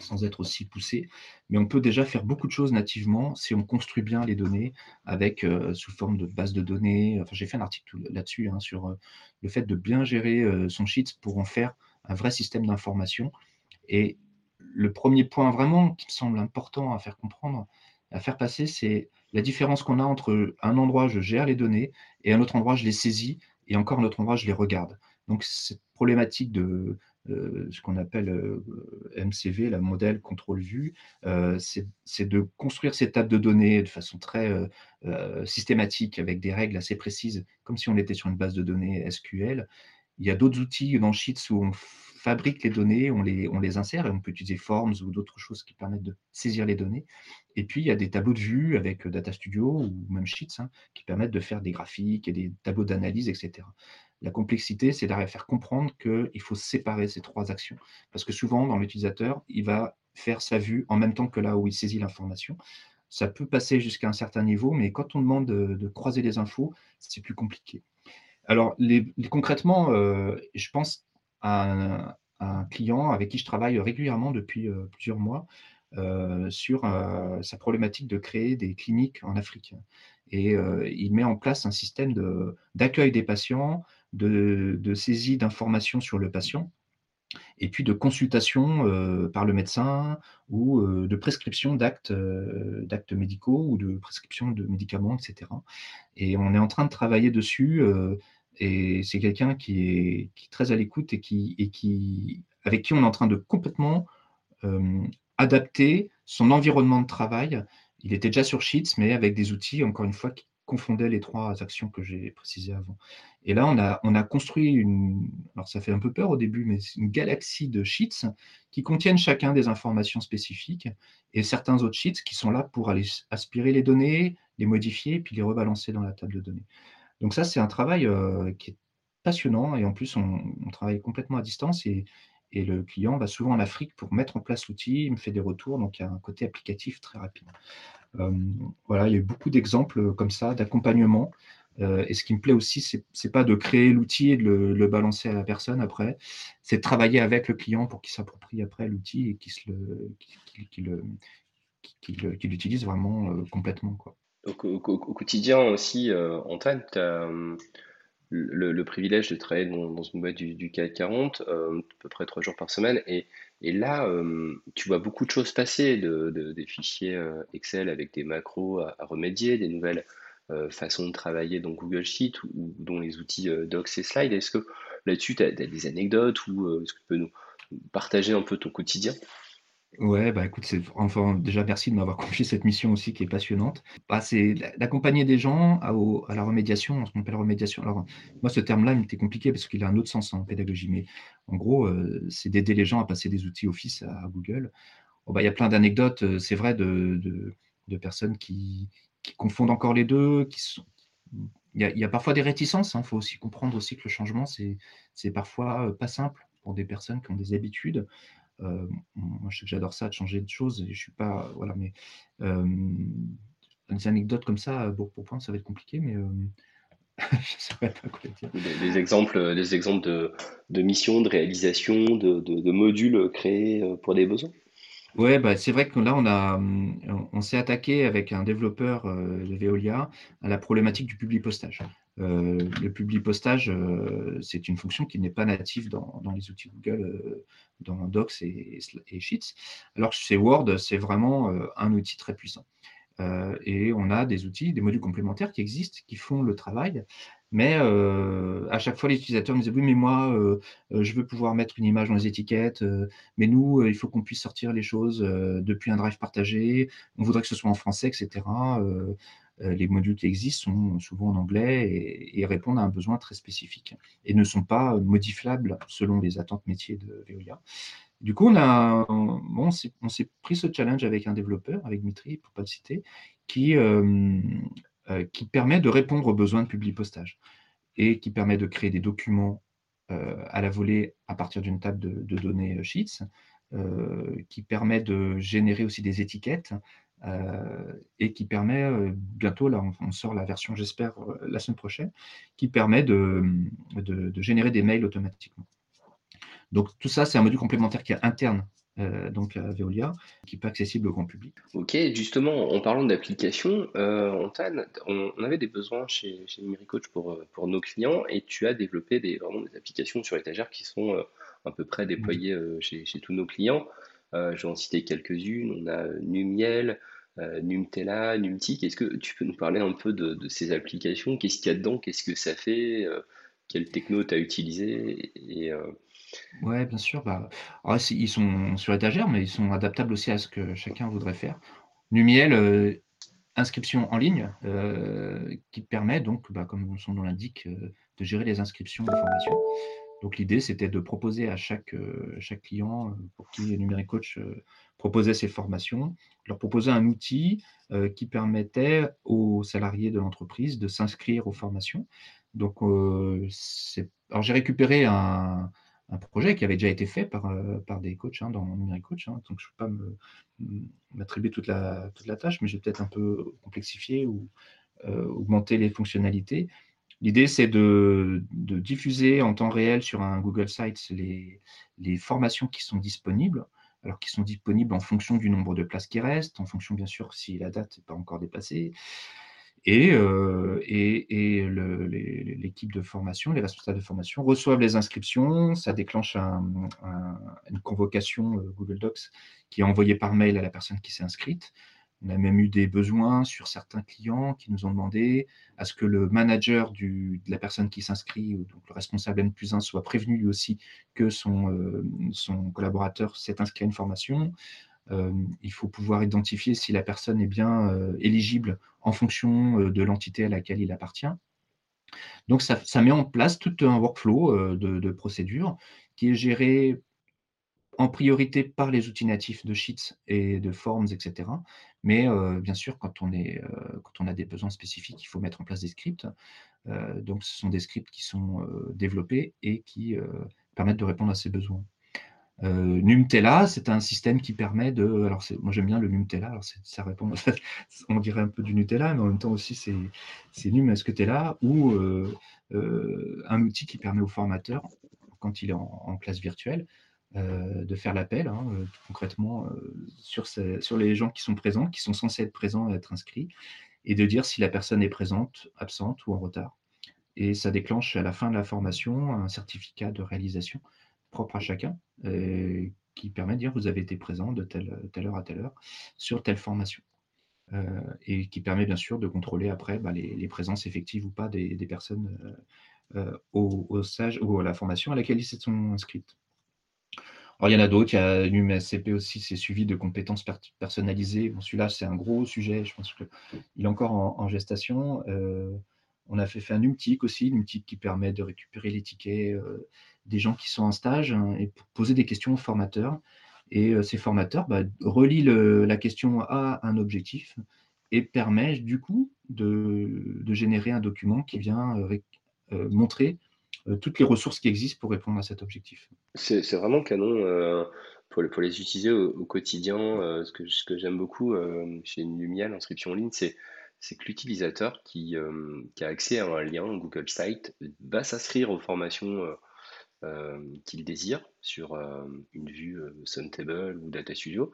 sans être aussi poussé. Mais on peut déjà faire beaucoup de choses nativement si on construit bien les données avec sous forme de base de données. Enfin, j'ai fait un article là-dessus hein, sur le fait de bien gérer son sheet pour en faire un vrai système d'information. Et le premier point vraiment qui me semble important à faire comprendre, à faire passer, c'est la différence qu'on a entre un endroit, je gère les données, et un autre endroit, je les saisis, et encore un autre endroit, je les regarde. Donc, cette problématique de euh, ce qu'on appelle euh, MCV, la modèle contrôle vue, euh, c'est de construire ces tables de données de façon très systématique, avec des règles assez précises, comme si on était sur une base de données SQL. Il y a d'autres outils dans Sheets où on fabrique les données, on les, on les insère et on peut utiliser Forms ou d'autres choses qui permettent de saisir les données. Et puis, il y a des tableaux de vue avec Data Studio ou même Sheets hein, qui permettent de faire des graphiques et des tableaux d'analyse, etc. La complexité, c'est d'arriver à faire comprendre qu'il faut séparer ces trois actions. Parce que souvent, dans l'utilisateur, il va faire sa vue en même temps que là où il saisit l'information. Ça peut passer jusqu'à un certain niveau, mais quand on demande de, croiser les infos, c'est plus compliqué. Alors, concrètement, euh, je pense à un, client avec qui je travaille régulièrement depuis euh, plusieurs mois euh, sur sa problématique de créer des cliniques en Afrique. Et il met en place un système d'accueil des patients, de, saisie d'informations sur le patient et puis de consultation euh, par le médecin ou euh, de prescription euh, d'actes médicaux ou de prescription de médicaments, etc. Et on est en train de travailler dessus c'est quelqu'un qui est, très à l'écoute et, qui, avec qui on est en train de complètement adapter son environnement de travail. Il était déjà sur Sheets, mais avec des outils, encore une fois, qui confondait les trois actions que j'ai précisées avant. Et là, on a, on a construit une, alors ça fait un peu peur au début, mais une galaxie de sheets qui contiennent chacun des informations spécifiques et certains autres sheets qui sont là pour aller aspirer les données, les modifier, puis les rebalancer dans la table de données. Donc ça, c'est un travail euh, qui est passionnant et en plus, on, travaille complètement à distance et, le client va souvent en Afrique pour mettre en place l'outil, il me fait des retours, donc il y a un côté applicatif très rapide. Euh, voilà, il y a eu beaucoup d'exemples comme ça, d'accompagnement. Euh, et ce qui me plaît aussi, ce n'est pas de créer l'outil et de le, balancer à la personne après, c'est de travailler avec le client pour qu'il s'approprie après l'outil et qu'il l'utilise vraiment complètement. Quoi. Au, quotidien aussi, Antoine, tu as le, privilège de travailler dans, une boîte du, CAC 40, à peu près trois jours par semaine. Et, là, euh, tu vois beaucoup de choses passer, de, des fichiers euh, Excel avec des macros à, remédier, des nouvelles euh, façons de travailler dans Google Sheet ou, dont les outils Docs et Slides. Est-ce que là-dessus, tu as, des anecdotes ou est-ce que tu peux nous partager un peu ton quotidien? Ouais, bah écoute, c'est enfin déjà merci de m'avoir confié cette mission aussi qui est passionnante. Bah, c'est d'accompagner des gens à, à la remédiation, ce qu'on appelle remédiation. Alors moi ce terme-là, il était compliqué parce qu'il a un autre sens en pédagogie, mais en gros, euh, c'est d'aider les gens à passer des outils Office à, Google. Oh, bah, il y a plein d'anecdotes, euh, c'est vrai, de, personnes qui, confondent encore les deux, qui sont il y, a, il y a parfois des réticences, il hein. faut aussi comprendre aussi que le changement, c'est parfois euh, pas simple pour des personnes qui ont des habitudes. Euh, moi, je sais que j'adore ça, de changer de choses, et je suis pas. Voilà, mais euh, des anecdotes comme ça, pour, pour point, ça va être compliqué, mais. Euh, je sais pas quoi dire. Des, exemples, des exemples de, de missions, de réalisation, de, de, modules créés pour des besoins? Ouais, bah, c'est vrai que là, on, a, on, s'est attaqué avec un développeur de Veolia à la problématique du public postage. Euh, le public postage, euh, c'est une fonction qui n'est pas native dans, les outils Google, euh, dans Docs et, Sheets, alors que chez Word, c'est vraiment un outil très puissant. et on a des outils, des modules complémentaires qui existent, qui font le travail, mais à chaque fois, les utilisateurs me disaient Oui, mais moi, je veux pouvoir mettre une image dans les étiquettes, mais nous, il faut qu'on puisse sortir les choses depuis un drive partagé, on voudrait que ce soit en français, etc. Euh, les modules qui existent sont souvent en anglais et, répondent à un besoin très spécifique et ne sont pas modifiables selon les attentes métiers de Veolia. Du coup, on, a, on s'est pris ce challenge avec un développeur, avec Dmitri, pour ne pas le citer, qui, euh, euh, qui permet de répondre aux besoins de public postage et qui permet de créer des documents à la volée à partir d'une table de, données Sheets, qui permet de générer aussi des étiquettes et qui permet euh, bientôt, là on, sort la version j'espère euh, la semaine prochaine, qui permet de, de, générer des mails automatiquement. Donc tout ça, c'est un module complémentaire qui est interne donc à Veolia, qui n'est pas accessible au grand public. Ok, justement, en parlant d'application, on, on, avait des besoins chez, chez Coach pour, pour nos clients et tu as développé des, vraiment des applications sur étagère qui sont à peu près déployées chez, chez, tous nos clients. Euh, je vais en citer quelques-unes. On a Numiel, euh, Numtela, Numtic. Est-ce que tu peux nous parler un peu de, ces applications? Qu'est-ce qu'il y a dedans? Qu'est-ce que ça fait? Euh, Quelle techno tu as utilisé? Et, Ouais, bien sûr. Bah, ils sont sur étagère, mais ils sont adaptables aussi à ce que chacun voudrait faire. Numiel, inscription en ligne, qui permet donc, bah, comme son nom l'indique, de gérer les inscriptions de formation. Donc l'idée, c'était de proposer à chaque, chaque client pour qui Numérique Coach proposait ses formations, leur proposer un outil qui permettait aux salariés de l'entreprise de s'inscrire aux formations. Donc, alors j'ai récupéré un, projet qui avait déjà été fait par, euh, par des coachs hein, dans Numérique Coach. Hein. donc, je ne peux pas m'attribuer toute la, toute la tâche, mais je vais peut-être un peu complexifier ou euh, augmenter les fonctionnalités. L'idée, c'est de, diffuser en temps réel sur un Google Sites les, les formations qui sont disponibles, alors qui sont disponibles en fonction du nombre de places qui restent, en fonction bien sûr si la date n'est pas encore dépassée, et, euh, l'équipe de formation, les responsables de formation reçoivent les inscriptions, ça déclenche une convocation euh, Google Docs qui est envoyée par mail à la personne qui s'est inscrite. On a même eu des besoins sur certains clients qui nous ont demandé à ce que le manager de la personne qui s'inscrit, donc le responsable N plus 1, soit prévenu lui aussi que son, euh, son collaborateur s'est inscrit à une formation. Euh, il faut pouvoir identifier si la personne est bien euh, éligible en fonction de l'entité à laquelle il appartient. Donc, ça, met en place tout un workflow de, procédures qui est géré en priorité par les outils natifs de Sheets et de Forms, etc. Mais bien sûr, quand on, est, quand on a des besoins spécifiques, il faut mettre en place des scripts. donc, ce sont des scripts qui sont développés et qui permettent de répondre à ces besoins. Euh, Numtella, c'est un système qui permet de. Alors, moi j'aime bien le Numtella, alors ça répond, on dirait un peu du Nutella, mais en même temps aussi c'est Num est-ce que tu là? Ou euh, euh, un outil qui permet au formateur, quand il est en, classe virtuelle, de faire l'appel hein, concrètement sur, sur les gens qui sont présents, qui sont censés être présents et être inscrits, et de dire si la personne est présente, absente ou en retard. Et ça déclenche à la fin de la formation un certificat de réalisation propre à chacun, euh, qui permet de dire vous avez été présent de telle, heure à telle heure sur telle formation. Euh, et qui permet bien sûr de contrôler après bah, les, présences effectives ou pas des, personnes euh, au, stage ou à la formation à laquelle ils se sont inscrites. Alors, il y en a d'autres, il y a l'UMSCP aussi, c'est suivi de compétences personnalisées. Bon, celui-là, c'est un gros sujet, je pense qu'il est encore en, gestation. on a fait, un NUMTIC aussi, NUMTIC qui permet de récupérer les tickets des gens qui sont en stage hein, et poser des questions aux formateurs. Et euh, ces formateurs bah, relient la question à un objectif et permet du coup de, générer un document qui vient euh, euh, montrer toutes les ressources qui existent pour répondre à cet objectif. C'est vraiment canon pour, pour, les utiliser au, quotidien. ce que, ce que j'aime beaucoup chez Lumia, l'inscription en ligne, c'est que l'utilisateur qui, a accès à un lien Google Site va s'inscrire aux formations euh, qu'il désire sur euh, une vue euh, Suntable ou Data Studio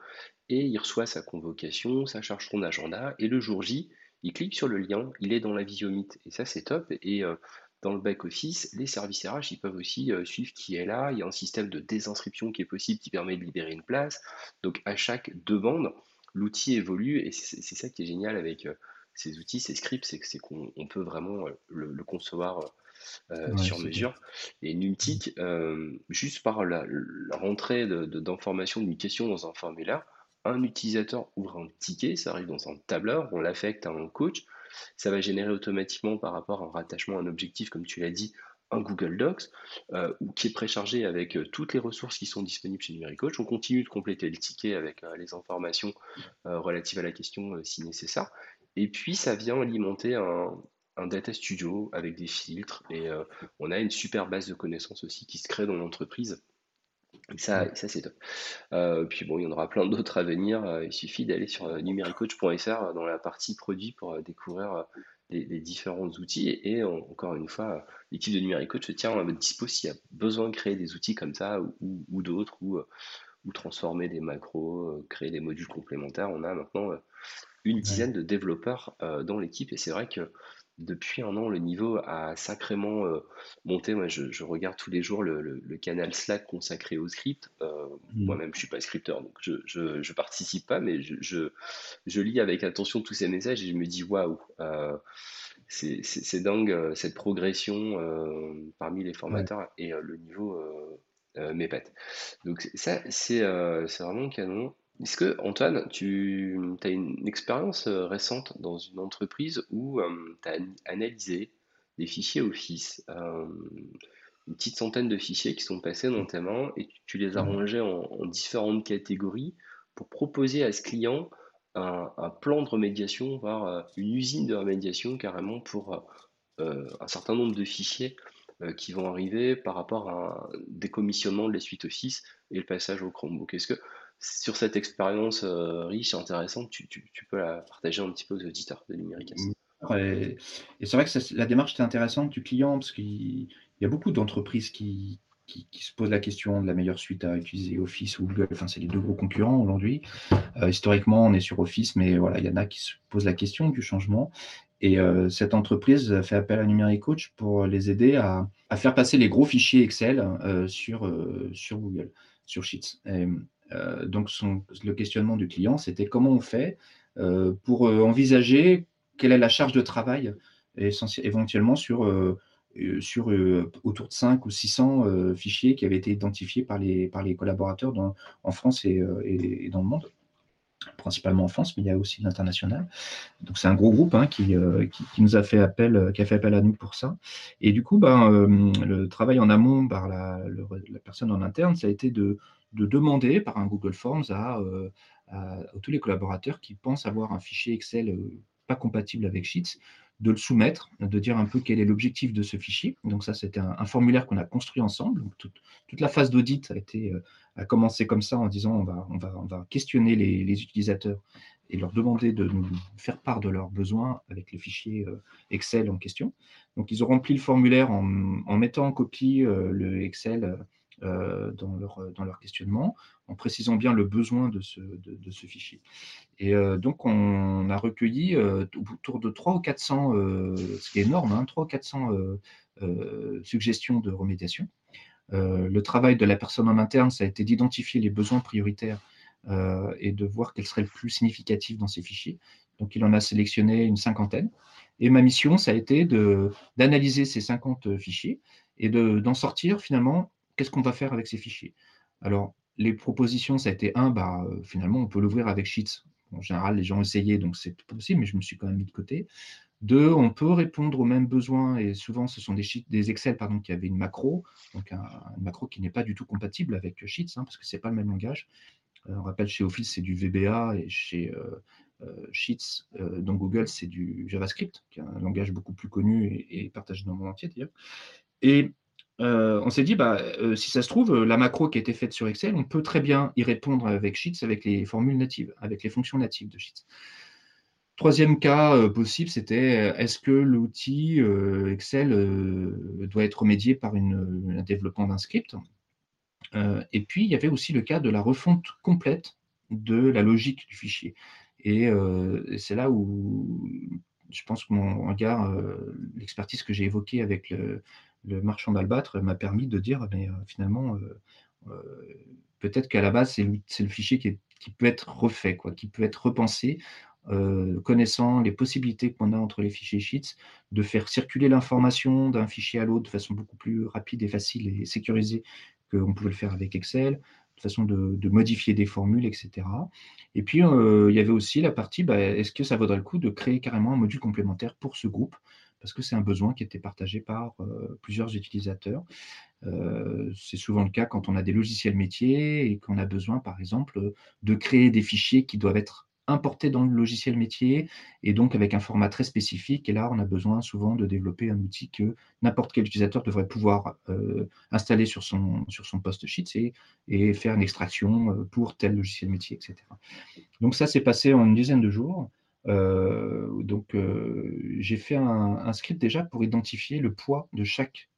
et il reçoit sa convocation, ça charge son agenda et le jour J, il clique sur le lien, il est dans la Visiomite et ça c'est top dans le back-office, les services RH ils peuvent aussi suivre qui est là. Il y a un système de désinscription qui est possible qui permet de libérer une place. Donc à chaque demande, l'outil évolue et c'est ça qui est génial avec ces outils, ces scripts, c'est qu'on peut vraiment le concevoir euh, sur mesure. Et Numtic, euh, juste par la, rentrée d'informations d'une question dans un formulaire, un utilisateur ouvre un ticket, ça arrive dans un tableur, on l'affecte à un coach, ça va générer automatiquement par rapport à un rattachement un objectif, comme tu l'as dit, un Google Docs, euh, qui est préchargé avec toutes les ressources qui sont disponibles chez Numéricoach. On continue de compléter le ticket avec les informations relatives à la question si nécessaire. Et puis, ça vient alimenter un, data studio avec des filtres et euh, on a une super base de connaissances aussi qui se crée dans l'entreprise. Ça, ça c'est top. Euh, puis bon, il y en aura plein d'autres à venir. Euh, il suffit d'aller sur numéricoach.fr dans la partie produit pour découvrir les, différents outils. Et, encore une fois, l'équipe de Numéricoach se tient à votre dispo s'il y a besoin de créer des outils comme ça ou, d'autres, ou, ou, transformer des macros, créer des modules complémentaires. On a maintenant une dizaine de développeurs dans l'équipe et c'est vrai que depuis un an, le niveau a sacrément euh, monté. Moi, je, regarde tous les jours le, canal Slack consacré au script. Euh, mmh. Moi-même, je suis pas scripteur, donc je, je, participe pas, mais je, je, lis avec attention tous ces messages et je me dis waouh, euh, c'est dingue cette progression parmi les formateurs et le niveau m'épate. Donc ça, c'est vraiment canon. Est-ce que, Antoine, tu as une expérience euh, récente dans une entreprise où euh, tu as analysé des fichiers Office, euh, une petite centaine de fichiers qui sont passés dans tes mains et tu, les as Mmh. rangés en, différentes catégories pour proposer à ce client un, plan de remédiation, voire euh, une usine de remédiation carrément pour euh, un certain nombre de fichiers qui vont arriver par rapport à un décommissionnement de la suite Office et le passage au Chromebook. Est-ce que sur cette expérience riche et intéressante, tu, peux la partager un petit peu aux auditeurs de Numéricas et, c'est vrai que la démarche était intéressante du client parce qu'il y a beaucoup d'entreprises qui, se posent la question de la meilleure suite à utiliser Office ou Google. Enfin, c'est les deux gros concurrents aujourd'hui. Euh, historiquement, on est sur Office, mais voilà, il y en a qui se posent la question du changement. Et euh, cette entreprise fait appel à Numérique Coach pour les aider à, faire passer les gros fichiers Excel euh, sur Google, sur Sheets. Donc, le questionnement du client, c'était comment on fait pour envisager quelle est la charge de travail éventuellement sur, euh, euh, sur euh, autour de 5 ou 600 fichiers qui avaient été identifiés par les, par les collaborateurs en France et, dans le monde principalement en France, mais il y a aussi l'international. Donc c'est un gros groupe hein, qui, qui, nous a fait appel, qui a fait appel à nous pour ça. Et du coup, ben, le travail en amont par la, la, personne en interne, ça a été de, de demander par un Google Forms à, à, tous les collaborateurs qui pensent avoir un fichier Excel pas compatible avec Sheets, de le soumettre, de dire un peu quel est l'objectif de ce fichier. Donc ça, c'était un, formulaire qu'on a construit ensemble. toute, la phase d'audit a, été, euh, a commencé comme ça en disant on va, on va, on va questionner les, utilisateurs et leur demander de nous faire part de leurs besoins avec le fichier euh, Excel en question. Donc ils ont rempli le formulaire en, mettant en copie euh, le Excel euh, dans, leur, dans leur questionnement, en précisant bien le besoin de ce, de, ce fichier. Et euh, donc, on a recueilli euh, autour de 3 ou 400, ce qui est énorme, hein, 3 ou 400 suggestions de remédiation. le travail de la personne en interne, ça a été d'identifier les besoins prioritaires et de voir quels seraient le plus significatifs dans ces fichiers. Donc, il en a sélectionné une cinquantaine. Et ma mission, ça a été d'analyser ces 50 fichiers et d'en sortir finalement qu'est-ce qu'on va faire avec ces fichiers? Alors, les propositions, ça a été un, bah, euh, finalement, on peut l'ouvrir avec Sheets. En général, les gens essayaient, donc c'est possible, mais je me suis quand même mis de côté. Deux, on peut répondre aux mêmes besoins, et souvent, ce sont des, Excel pardon, qui avaient une macro, donc un, macro qui n'est pas du tout compatible avec Sheets, hein, parce que ce n'est pas le même langage. Euh, on rappelle, chez Office, c'est du VBA, et chez euh, Sheets, dans Google, c'est du JavaScript, qui est un langage beaucoup plus connu et, et partagé dans le monde entier d'ailleurs. Et euh, on s'est dit, bah, euh, si ça se trouve, euh, la macro qui a été faite sur Excel, on peut très bien y répondre avec Sheets, avec les formules natives, avec les fonctions natives de Sheets. Troisième cas possible, c'était est-ce que l'outil Excel doit être remédié par un développement d'un script? Et puis, il y avait aussi le cas de la refonte complète de la logique du fichier. Et c'est là où je pense que mon regard, l'expertise que j'ai évoquée avec le, le marchand d'albâtre m'a permis de dire, mais euh, finalement, euh, euh, peut-être qu'à la base, c'est le, fichier qui, peut être refait, quoi, qui peut être repensé, connaissant les possibilités qu'on a entre les fichiers Sheets, de faire circuler l'information d'un fichier à l'autre de façon beaucoup plus rapide et facile et sécurisée qu'on pouvait le faire avec Excel, de façon de, modifier des formules, etc. Et puis, il y avait aussi la partie, bah, est-ce que ça vaudrait le coup de créer carrément un module complémentaire pour ce groupe parce que c'est un besoin qui était partagé par euh, plusieurs utilisateurs. Euh, c'est souvent le cas quand on a des logiciels métiers et qu'on a besoin, par exemple, de créer des fichiers qui doivent être importés dans le logiciel métier et donc avec un format très spécifique. Et là, on a besoin souvent de développer un outil que n'importe quel utilisateur devrait pouvoir euh, installer sur son, sur son post Sheets et, et, faire une extraction pour tel logiciel métier, etc. Donc ça s'est passé en une dizaine de jours. Euh, donc, euh, j'ai fait un, script déjà pour identifier le poids de chaque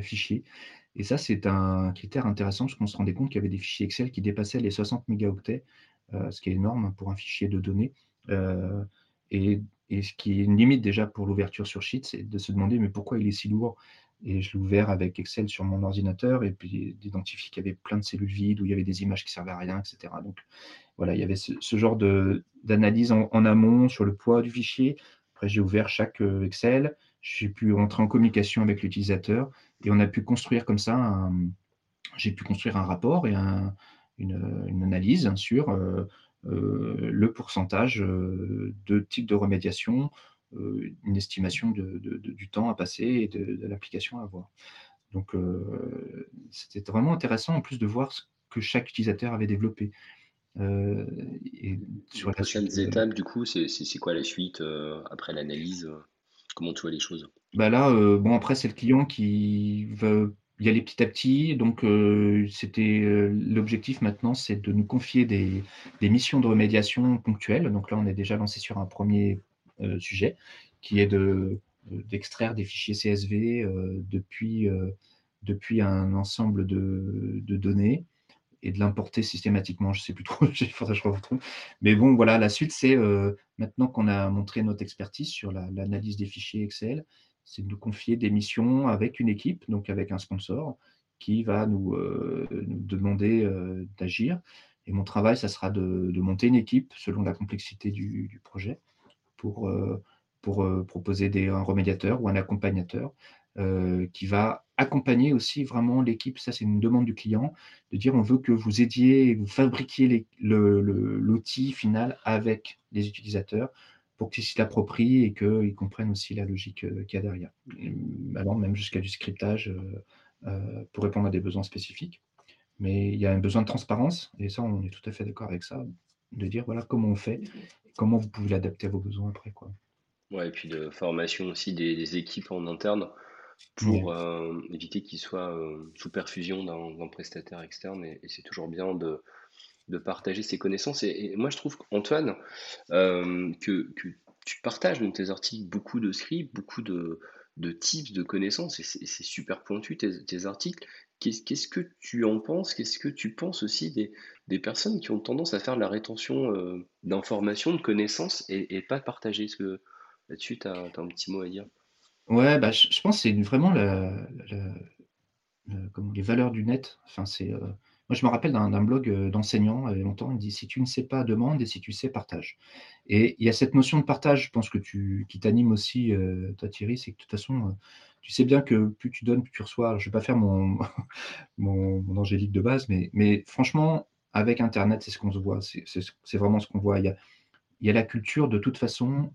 fichier. Et ça, c'est un critère intéressant parce qu'on se rendait compte qu'il y avait des fichiers Excel qui dépassaient les 60 mégaoctets, euh, ce qui est énorme pour un fichier de données. et, ce qui est une limite déjà pour l'ouverture sur Sheet, c'est de se demander mais pourquoi il est si lourd? Et je l'ai ouvert avec Excel sur mon ordinateur et puis d'identifier qu'il y avait plein de cellules vides où il y avait des images qui servaient à rien, etc. Donc voilà, il y avait ce, genre d'analyse en, amont sur le poids du fichier. Après, j'ai ouvert chaque euh, Excel, j'ai pu entrer en communication avec l'utilisateur et on a pu construire comme ça, j'ai pu construire un rapport et une, analyse sur euh, euh, le pourcentage de types de remédiation, une estimation du temps à passer et de, l'application à avoir. Donc, c'était vraiment intéressant en plus de voir ce que chaque utilisateur avait développé. et sur les prochaines étapes, du coup, c'est quoi la suite après l'analyse Comment tu vois les choses? Bah là, bon après c'est le client qui veut y aller petit à petit. Donc, c'était l'objectif maintenant, c'est de nous confier des, missions de remédiation ponctuelles. Donc là, on est déjà lancé sur un premier sujet, qui est de d'extraire des fichiers CSV depuis, depuis un ensemble de, de données et de l'importer systématiquement. Je ne sais plus trop, il faudrait que je retrouve. Mais bon, voilà, la suite, c'est maintenant qu'on a montré notre expertise sur l'analyse des fichiers Excel, c'est de nous confier des missions avec une équipe, donc avec un sponsor, qui va nous, euh, demander euh, d'agir. Et mon travail, ça sera de, monter une équipe selon la complexité du, projet pour, euh, pour proposer un remédiateur ou un accompagnateur qui va accompagner aussi vraiment l'équipe. Ça, c'est une demande du client, de dire on veut que vous aidiez, vous fabriquiez l'outil final avec les utilisateurs pour qu'ils s'y l'approprient et qu'ils comprennent aussi la logique euh, qu'il y a derrière. Alors même jusqu'à du scriptage euh, euh, pour répondre à des besoins spécifiques. Mais il y a un besoin de transparence, et ça, on est tout à fait d'accord avec ça, de dire voilà comment on fait, comment vous pouvez l'adapter à vos besoins après. Quoi. Ouais, et puis de formation aussi des, équipes en interne pour éviter qu'ils soient sous perfusion d'un prestataire externe. et c'est toujours bien de, de partager ses connaissances. Et, moi, je trouve, Antoine, euh, que, tu partages dans tes articles beaucoup de scripts, beaucoup de, de tips, de connaissances, et c'est super pointu tes, articles. Qu'est-ce que tu en penses? Qu'est-ce que tu penses aussi des, des, personnes qui ont tendance à faire de la rétention euh, d'informations, de connaissances et, pas partager? Est-ce que là-dessus, tu as, un petit mot à dire? Ouais, bah, je, pense que c'est vraiment la, les valeurs du net. Enfin. Euh, moi, je me rappelle d'un blog euh, d'enseignant, il y a longtemps, il dit si tu ne sais pas, demande et si tu sais, partage. Et il y a cette notion de partage, je pense que tu, qui t'anime aussi, toi Thierry, c'est que de toute façon, tu sais bien que plus tu donnes, plus tu reçois. je ne vais pas faire mon, mon, angélique de base, mais, mais franchement, avec Internet, c'est ce qu'on se voit, c'est vraiment ce qu'on voit. Il y, a, il y a la culture, de toute façon,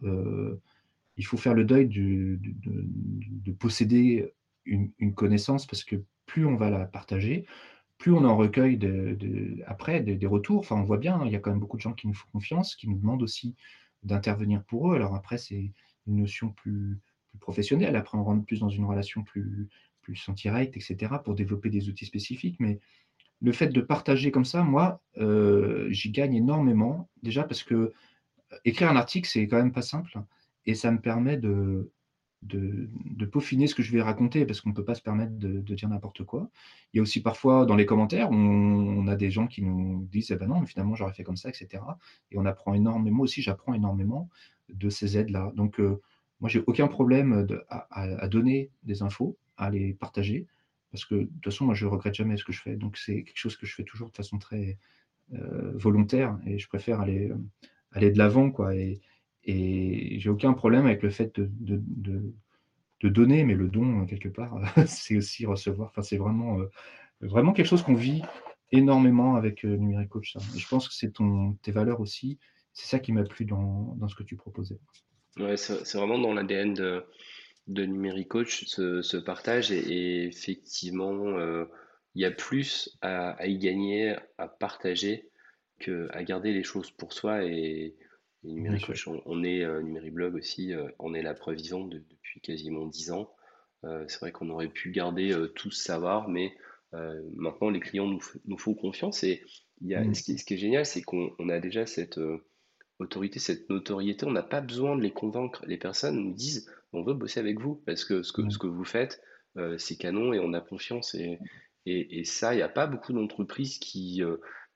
il faut faire le deuil de, de, posséder une, connaissance parce que plus on va la partager, plus on en recueille après des, retours, enfin on voit bien, hein, il y a quand même beaucoup de gens qui nous font confiance, qui nous demandent aussi d'intervenir pour eux. Alors après, c'est une notion plus, professionnelle. Après, on rentre plus dans une relation plus, plus en direct, etc., pour développer des outils spécifiques. Mais le fait de partager comme ça, moi, euh, j'y gagne énormément. Déjà parce que euh, écrire un article, c'est quand même pas simple. Et ça me permet de, de, peaufiner ce que je vais raconter parce qu'on ne peut pas se permettre de, dire n'importe quoi. Il y a aussi parfois dans les commentaires, on, a des gens qui nous disent eh ben non, mais finalement j'aurais fait comme ça, etc. Et on apprend énormément aussi, j'apprends énormément de ces aides-là. Donc euh, moi j'ai aucun problème à, donner des infos, à les partager parce que de toute façon moi je regrette jamais ce que je fais. Donc c'est quelque chose que je fais toujours de façon très euh, volontaire et je préfère aller, aller de l'avant quoi. Et, et j'ai aucun problème avec le fait de, de, donner, mais le don, quelque part, c'est aussi recevoir. Enfin, c'est vraiment, euh, vraiment quelque chose qu'on vit énormément avec euh, Coach. je pense que c'est tes valeurs aussi. C'est ça qui m'a plu dans, dans, ce que tu proposais. Ouais, c'est vraiment dans l'ADN de, de Numérique Coach, ce, partage. Et, effectivement, euh, il y a plus à, à, y gagner, à partager, qu'à garder les choses pour soi. Et, numérique on, est euh, numérique blog aussi, euh, on est la preuve vivante depuis quasiment 10 ans. Euh, c'est vrai qu'on aurait pu garder tout ce savoir, mais maintenant les clients nous, nous, font confiance et il y a, mm. ce, qui, est génial, c'est qu'on a déjà cette autorité, cette notoriété. On n'a pas besoin de les convaincre. Les personnes nous disent on veut bosser avec vous parce que ce que, mm. ce que vous faites, c'est canon et on a confiance. Et, et, ça, il n'y a pas beaucoup d'entreprises qui,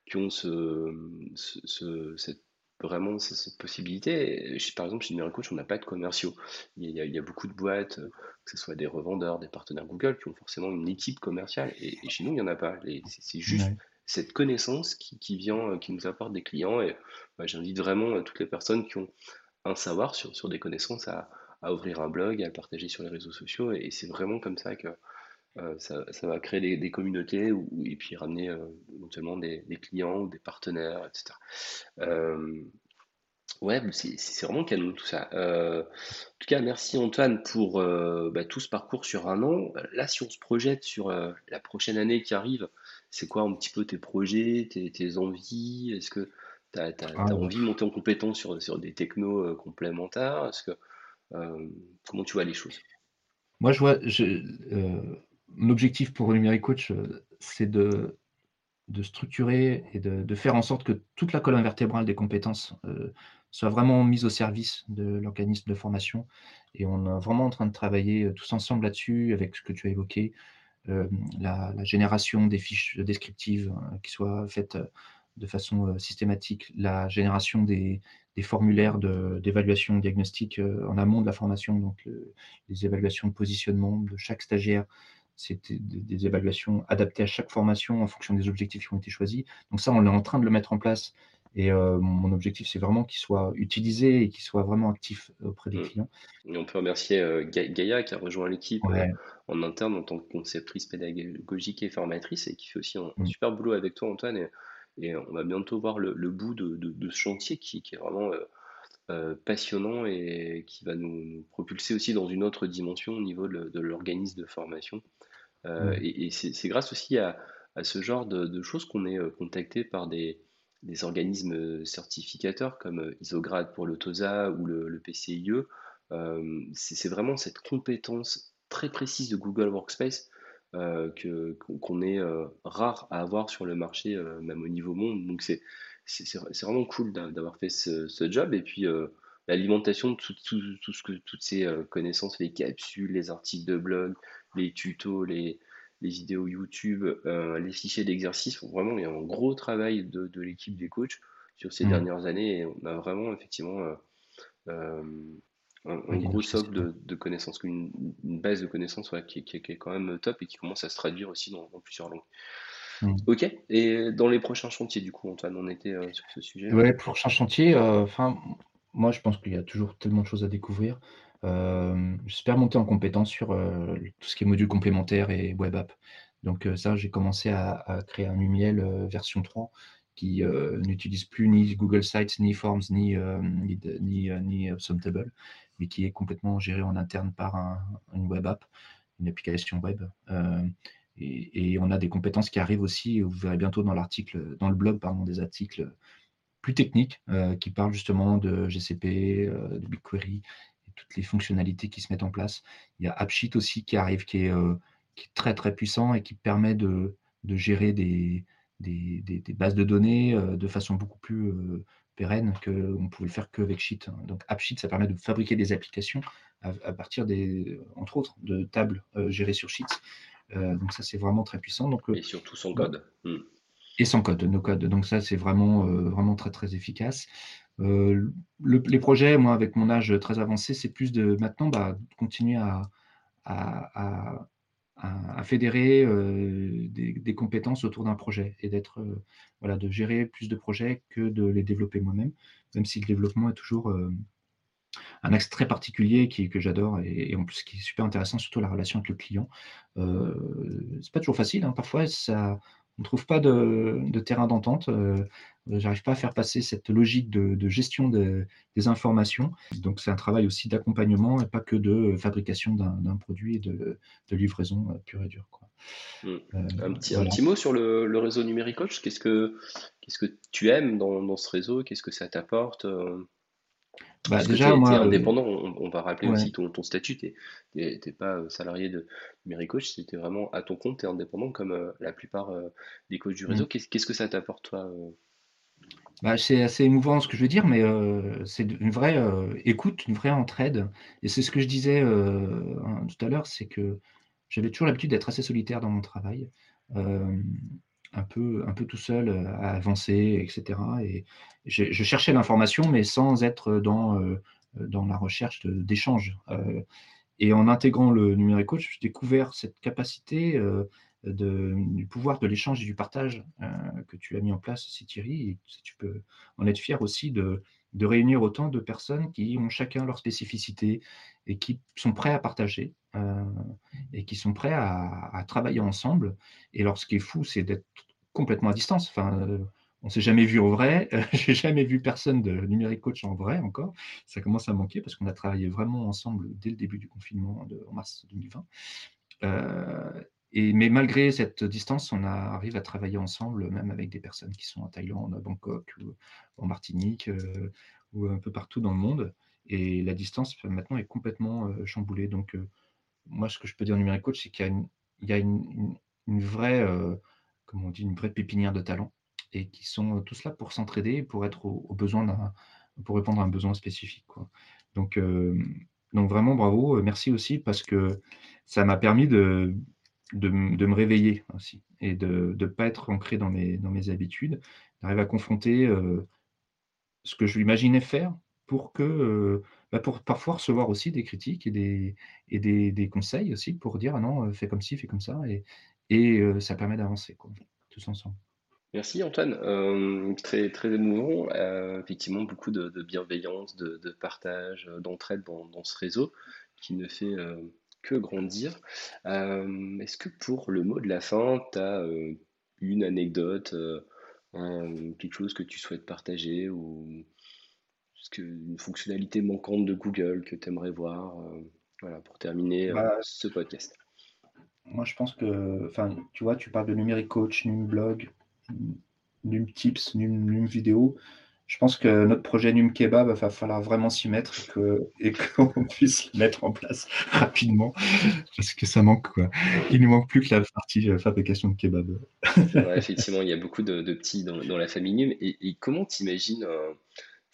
qui ont ce, ce, cette vraiment cette possibilité. Par exemple, chez Numéricoach, on n'a pas de commerciaux. Il y, a, il y, a, beaucoup de boîtes, euh, que ce soit des revendeurs, des partenaires Google, qui ont forcément une équipe commerciale. Et, chez nous, il n'y en a pas. C'est juste cette connaissance qui, qui, vient, euh, qui nous apporte des clients. Et bah, j'invite vraiment euh, toutes les personnes qui ont un savoir sur, sur des connaissances à, à, ouvrir un blog, à le partager sur les réseaux sociaux. Et, c'est vraiment comme ça que ça, ça, va créer des, communautés et puis ramener éventuellement des, clients ou des partenaires, etc. Ouais, c'est vraiment canon tout ça. Euh, en tout cas, merci Antoine pour euh, bah, tout ce parcours sur un an. Là, si on se projette sur euh, la prochaine année qui arrive, c'est quoi un petit peu tes projets, tes, tes envies? Est-ce que tu as, Ah, envie de monter en compétence sur, sur des technos euh, complémentaires? Est-ce que, euh, comment tu vois les choses? moi, je vois, euh, mon objectif pour Numérique Coach, c'est de, de structurer et de, de faire en sorte que toute la colonne vertébrale des compétences euh, soit vraiment mise au service de l'organisme de formation. Et on est vraiment en train de travailler tous ensemble là-dessus, avec ce que tu as évoqué, la, génération des fiches descriptives euh, qui soient faites euh, de façon euh, systématique, la génération des, des formulaires de- d'évaluation diagnostique euh, en amont de la formation, donc le- les évaluations de positionnement de chaque stagiaire. C'était des évaluations adaptées à chaque formation en fonction des objectifs qui ont été choisis. Donc ça, on est en train de le mettre en place. Et euh, mon objectif, c'est vraiment qu'il soit utilisé et qu'il soit vraiment actif auprès des Hmm. clients. Et on peut remercier euh, Ga- Gaïa qui a rejoint l'équipe euh, en interne en tant que conceptrice pédagogique et formatrice et qui fait aussi un, un Mm. super boulot avec toi, Antoine. Et, et on va bientôt voir le, le bout de, de- de ce chantier qui, qui est vraiment euh, euh, passionnant et qui va nous, nous propulser aussi dans une autre dimension au niveau de, de l'organisme de formation. Euh, Mm. et et c'est grâce aussi à, à ce genre de, choses qu'on est euh, contacté par des, des organismes euh, certificateurs comme euh, Isograd pour le TOSA ou le, PCIE. Euh, c'est vraiment cette compétence très précise de Google Workspace euh, qu'on est rare à avoir sur le marché, même au niveau monde. Donc c'est vraiment cool d'a- d'avoir fait ce, job. Et puis l'alimentation de tout, tout, ce que, toutes ces connaissances, les capsules, les articles de blog, les tutos, les, les vidéos YouTube, euh, les fichiers d'exercice. Vraiment, il y a un gros travail de, de l'équipe des coachs sur ces Mm. dernières années et on a vraiment effectivement euh, euh, un, gros socle de, de connaissances, une, une base de connaissances ouais, qui, qui- qui est quand même top et qui commence à se traduire aussi dans, dans plusieurs langues. Mm. Ok, et dans les prochains chantiers, du coup, Antoine, on était sur ce sujet. Ouais, prochain chantier, enfin, moi je pense qu'il y a toujours tellement de choses à découvrir. Euh, j'espère monter en compétence sur euh, tout ce qui est modules complémentaires et web app. Donc euh, ça, j'ai commencé à, créer un UML version 3 qui n'utilise plus ni Google Sites, ni Forms, ni, ni, ni, ni Submtable, mais qui est complètement géré en interne par un, une web app, une application web. Et, on a des compétences qui arrivent aussi, vous verrez bientôt dans l'article, dans le blog, pardon, des articles plus techniques qui parlent justement de GCP, de BigQuery toutes les fonctionnalités qui se mettent en place. Il y a AppSheet aussi qui arrive, qui est, euh, qui est très très puissant et qui permet de, de gérer des, des, des- des bases de données euh, de façon beaucoup plus euh, pérenne qu'on pouvait le faire qu'avec Sheet. Donc AppSheet, ça permet de fabriquer des applications à, à partir des, entre autres, de tables gérées sur Sheets. Donc ça, c'est vraiment très puissant. Donc, Et surtout sans code. Et sans code, no code. Donc ça, c'est vraiment, vraiment très, très efficace. Euh, le- les projets, moi, avec mon âge très avancé, c'est plus de maintenant bah, continuer à, fédérer euh, des, compétences autour d'un projet et d'être, euh, voilà, de gérer plus de projets que de les développer moi-même, même si le développement est toujours un axe très particulier qui, que j'adore et, en plus qui est super intéressant, surtout la relation avec le client. C'est pas toujours facile, hein. parfois ça, on ne trouve pas de, de terrain d'entente. Euh, J'arrive pas à faire passer cette logique de, de gestion de- des informations. Donc c'est un travail aussi d'accompagnement et pas que de fabrication d'un produit et de, livraison euh, pure et dure. Quoi. Hmm. Euh, Un petit, un voilà. petit mot sur le, le réseau Numéricoach. Qu'est-ce que, qu'est-ce que tu aimes dans, dans ce réseau? Qu'est-ce que ça t'apporte? Bah, Parce que tu déjà, es, moi, euh, indépendant, on, on va rappeler ouais. aussi ton, ton statut. Tu n'es pas euh, salarié de Numéricoach, c'était vraiment à ton compte, tu es indépendant comme euh, la plupart euh, des coachs du Mm. réseau. Qu'est-ce qu'est-ce que ça t'apporte, toi? Bah, c'est assez émouvant ce que je veux dire, mais euh, c'est une vraie écoute, une vraie entraide. Et c'est ce que je disais hein, tout à l'heure, c'est que j'avais toujours l'habitude d'être assez solitaire dans mon travail, un peu, un peu tout seul euh, à avancer, etc. Et je, cherchais l'information, mais sans être dans, euh, dans la recherche d'échange. Euh, et en intégrant le numérique coach, j'ai découvert cette capacité euh, de, du pouvoir de l'échange et du partage que tu as mis en place aussi, Thierry. Si tu peux en être fier aussi de, de réunir autant de personnes qui ont chacun leur spécificité et qui sont prêts à partager euh, et qui sont prêts à, travailler ensemble. Et alors, ce qui est fou, c'est d'être complètement à distance. Enfin, euh, on s'est jamais vu en vrai. J'ai jamais vu personne de numérique coach en vrai encore. Ça commence à manquer parce qu'on a travaillé vraiment ensemble dès le début du confinement en mars 2020. Mais malgré cette distance, on arrive à travailler ensemble, même avec des personnes qui sont en Thaïlande, à Bangkok, ou en Martinique, ou un peu partout dans le monde. Et la distance maintenant est complètement chamboulée. Donc, moi, ce que je peux dire en numérique coach, c'est qu'il y a une, vraie, comment on dit, une vraie pépinière de talents et qui sont tous là pour s'entraider, pour pour répondre à un besoin spécifique. Donc vraiment bravo, merci aussi parce que ça m'a permis de, de, me réveiller aussi et de ne pas être ancré dans mes, dans mes habitudes, d'arriver à confronter ce que je l'imaginais faire pour que bah, pour parfois recevoir aussi des critiques et des, et des, conseils aussi pour dire ah non, fais comme ci, fais comme ça, et, et ça permet d'avancer tous ensemble. Merci Antoine, très, très émouvant, effectivement beaucoup de, bienveillance, de, partage, d'entraide dans, dans, ce réseau qui ne fait que grandir. Est-ce que pour le mot de la fin, tu as une anecdote, quelque chose que tu souhaites partager ou une fonctionnalité manquante de Google que tu aimerais voir euh, voilà, pour terminer euh, bah, ce podcast? Moi, je pense que, enfin, tu vois, tu parles de numérique coach, num blog, num tips, num, num vidéo. Je pense que notre projet Num Kebab, va falloir vraiment s'y mettre et qu'on puisse le mettre en place rapidement parce que ça manque. Quoi. Il ne manque plus que la partie euh, fabrication de kebab. effectivement, il y a beaucoup de, petits dans, la famille Num. Et, comment tu imagines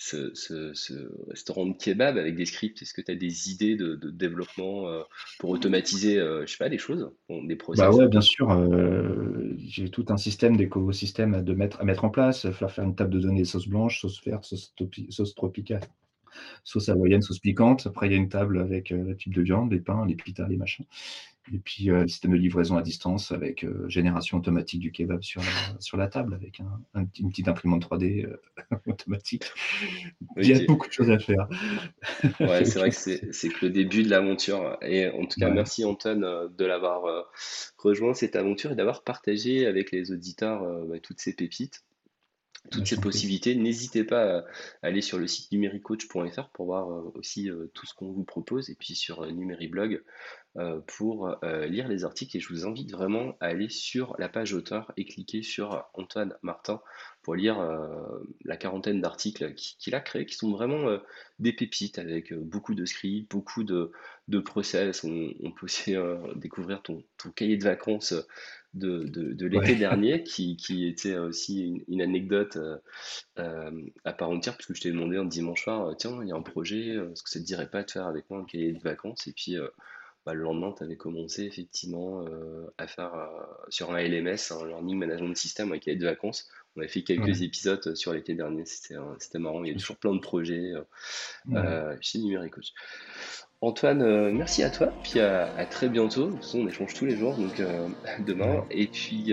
ce, restaurant de kebab avec des scripts Est-ce que tu as des idées de, développement euh, pour automatiser, euh, je sais pas, des choses, des process? Bah ouais, bien sûr. Euh, j'ai tout un système d'écosystème à, mettre, à mettre en place, faire faire une table de données sauce blanche, sauce verte, sauce, sauce tropicale sauce hawaïenne, sauce piquante. Après, il y a une table avec le type de viande, les pains, les pitas, les machins. Et puis, le système de livraison à distance avec génération automatique du kebab sur la, sur la table, avec un, une petite imprimante 3D automatique. Il y a beaucoup de choses à faire. Ouais, c'est vrai que c'est que le début de l'aventure. Et en tout cas, merci Antoine de l'avoir rejoint cette aventure et d'avoir partagé avec les auditeurs bah, toutes ces pépites toutes ces possibilités. N'hésitez pas à aller sur le site numéricoach.fr pour voir aussi tout ce qu'on vous propose et puis sur Numériblog euh, pour euh, lire les articles et je vous invite vraiment à aller sur la page auteur et cliquer sur Antoine Martin pour lire euh, la quarantaine d'articles qu'il a créés qui sont vraiment des pépites avec beaucoup de scripts, beaucoup de, de process. On, peut aussi découvrir ton, cahier de vacances de, l'été dernier qui, était aussi une, anecdote à part entière puisque je t'ai demandé un dimanche soir, tiens, il y a un projet, est-ce que ça te dirait pas de faire avec moi un cahier de vacances? Et puis bah, le lendemain, tu avais commencé effectivement euh, à faire euh, sur un LMS, un Learning Management System avec les de vacances. On avait fait quelques épisodes euh, sur l'été dernier, c'était marrant. Il y a toujours plein de projets chez Numéricoach. Antoine, merci à toi, puis à, très bientôt. De toute façon, on échange tous les jours, donc demain. Et puis,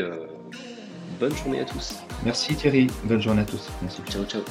bonne journée à tous. Merci Thierry, bonne journée à tous. Merci. Ciao, ciao.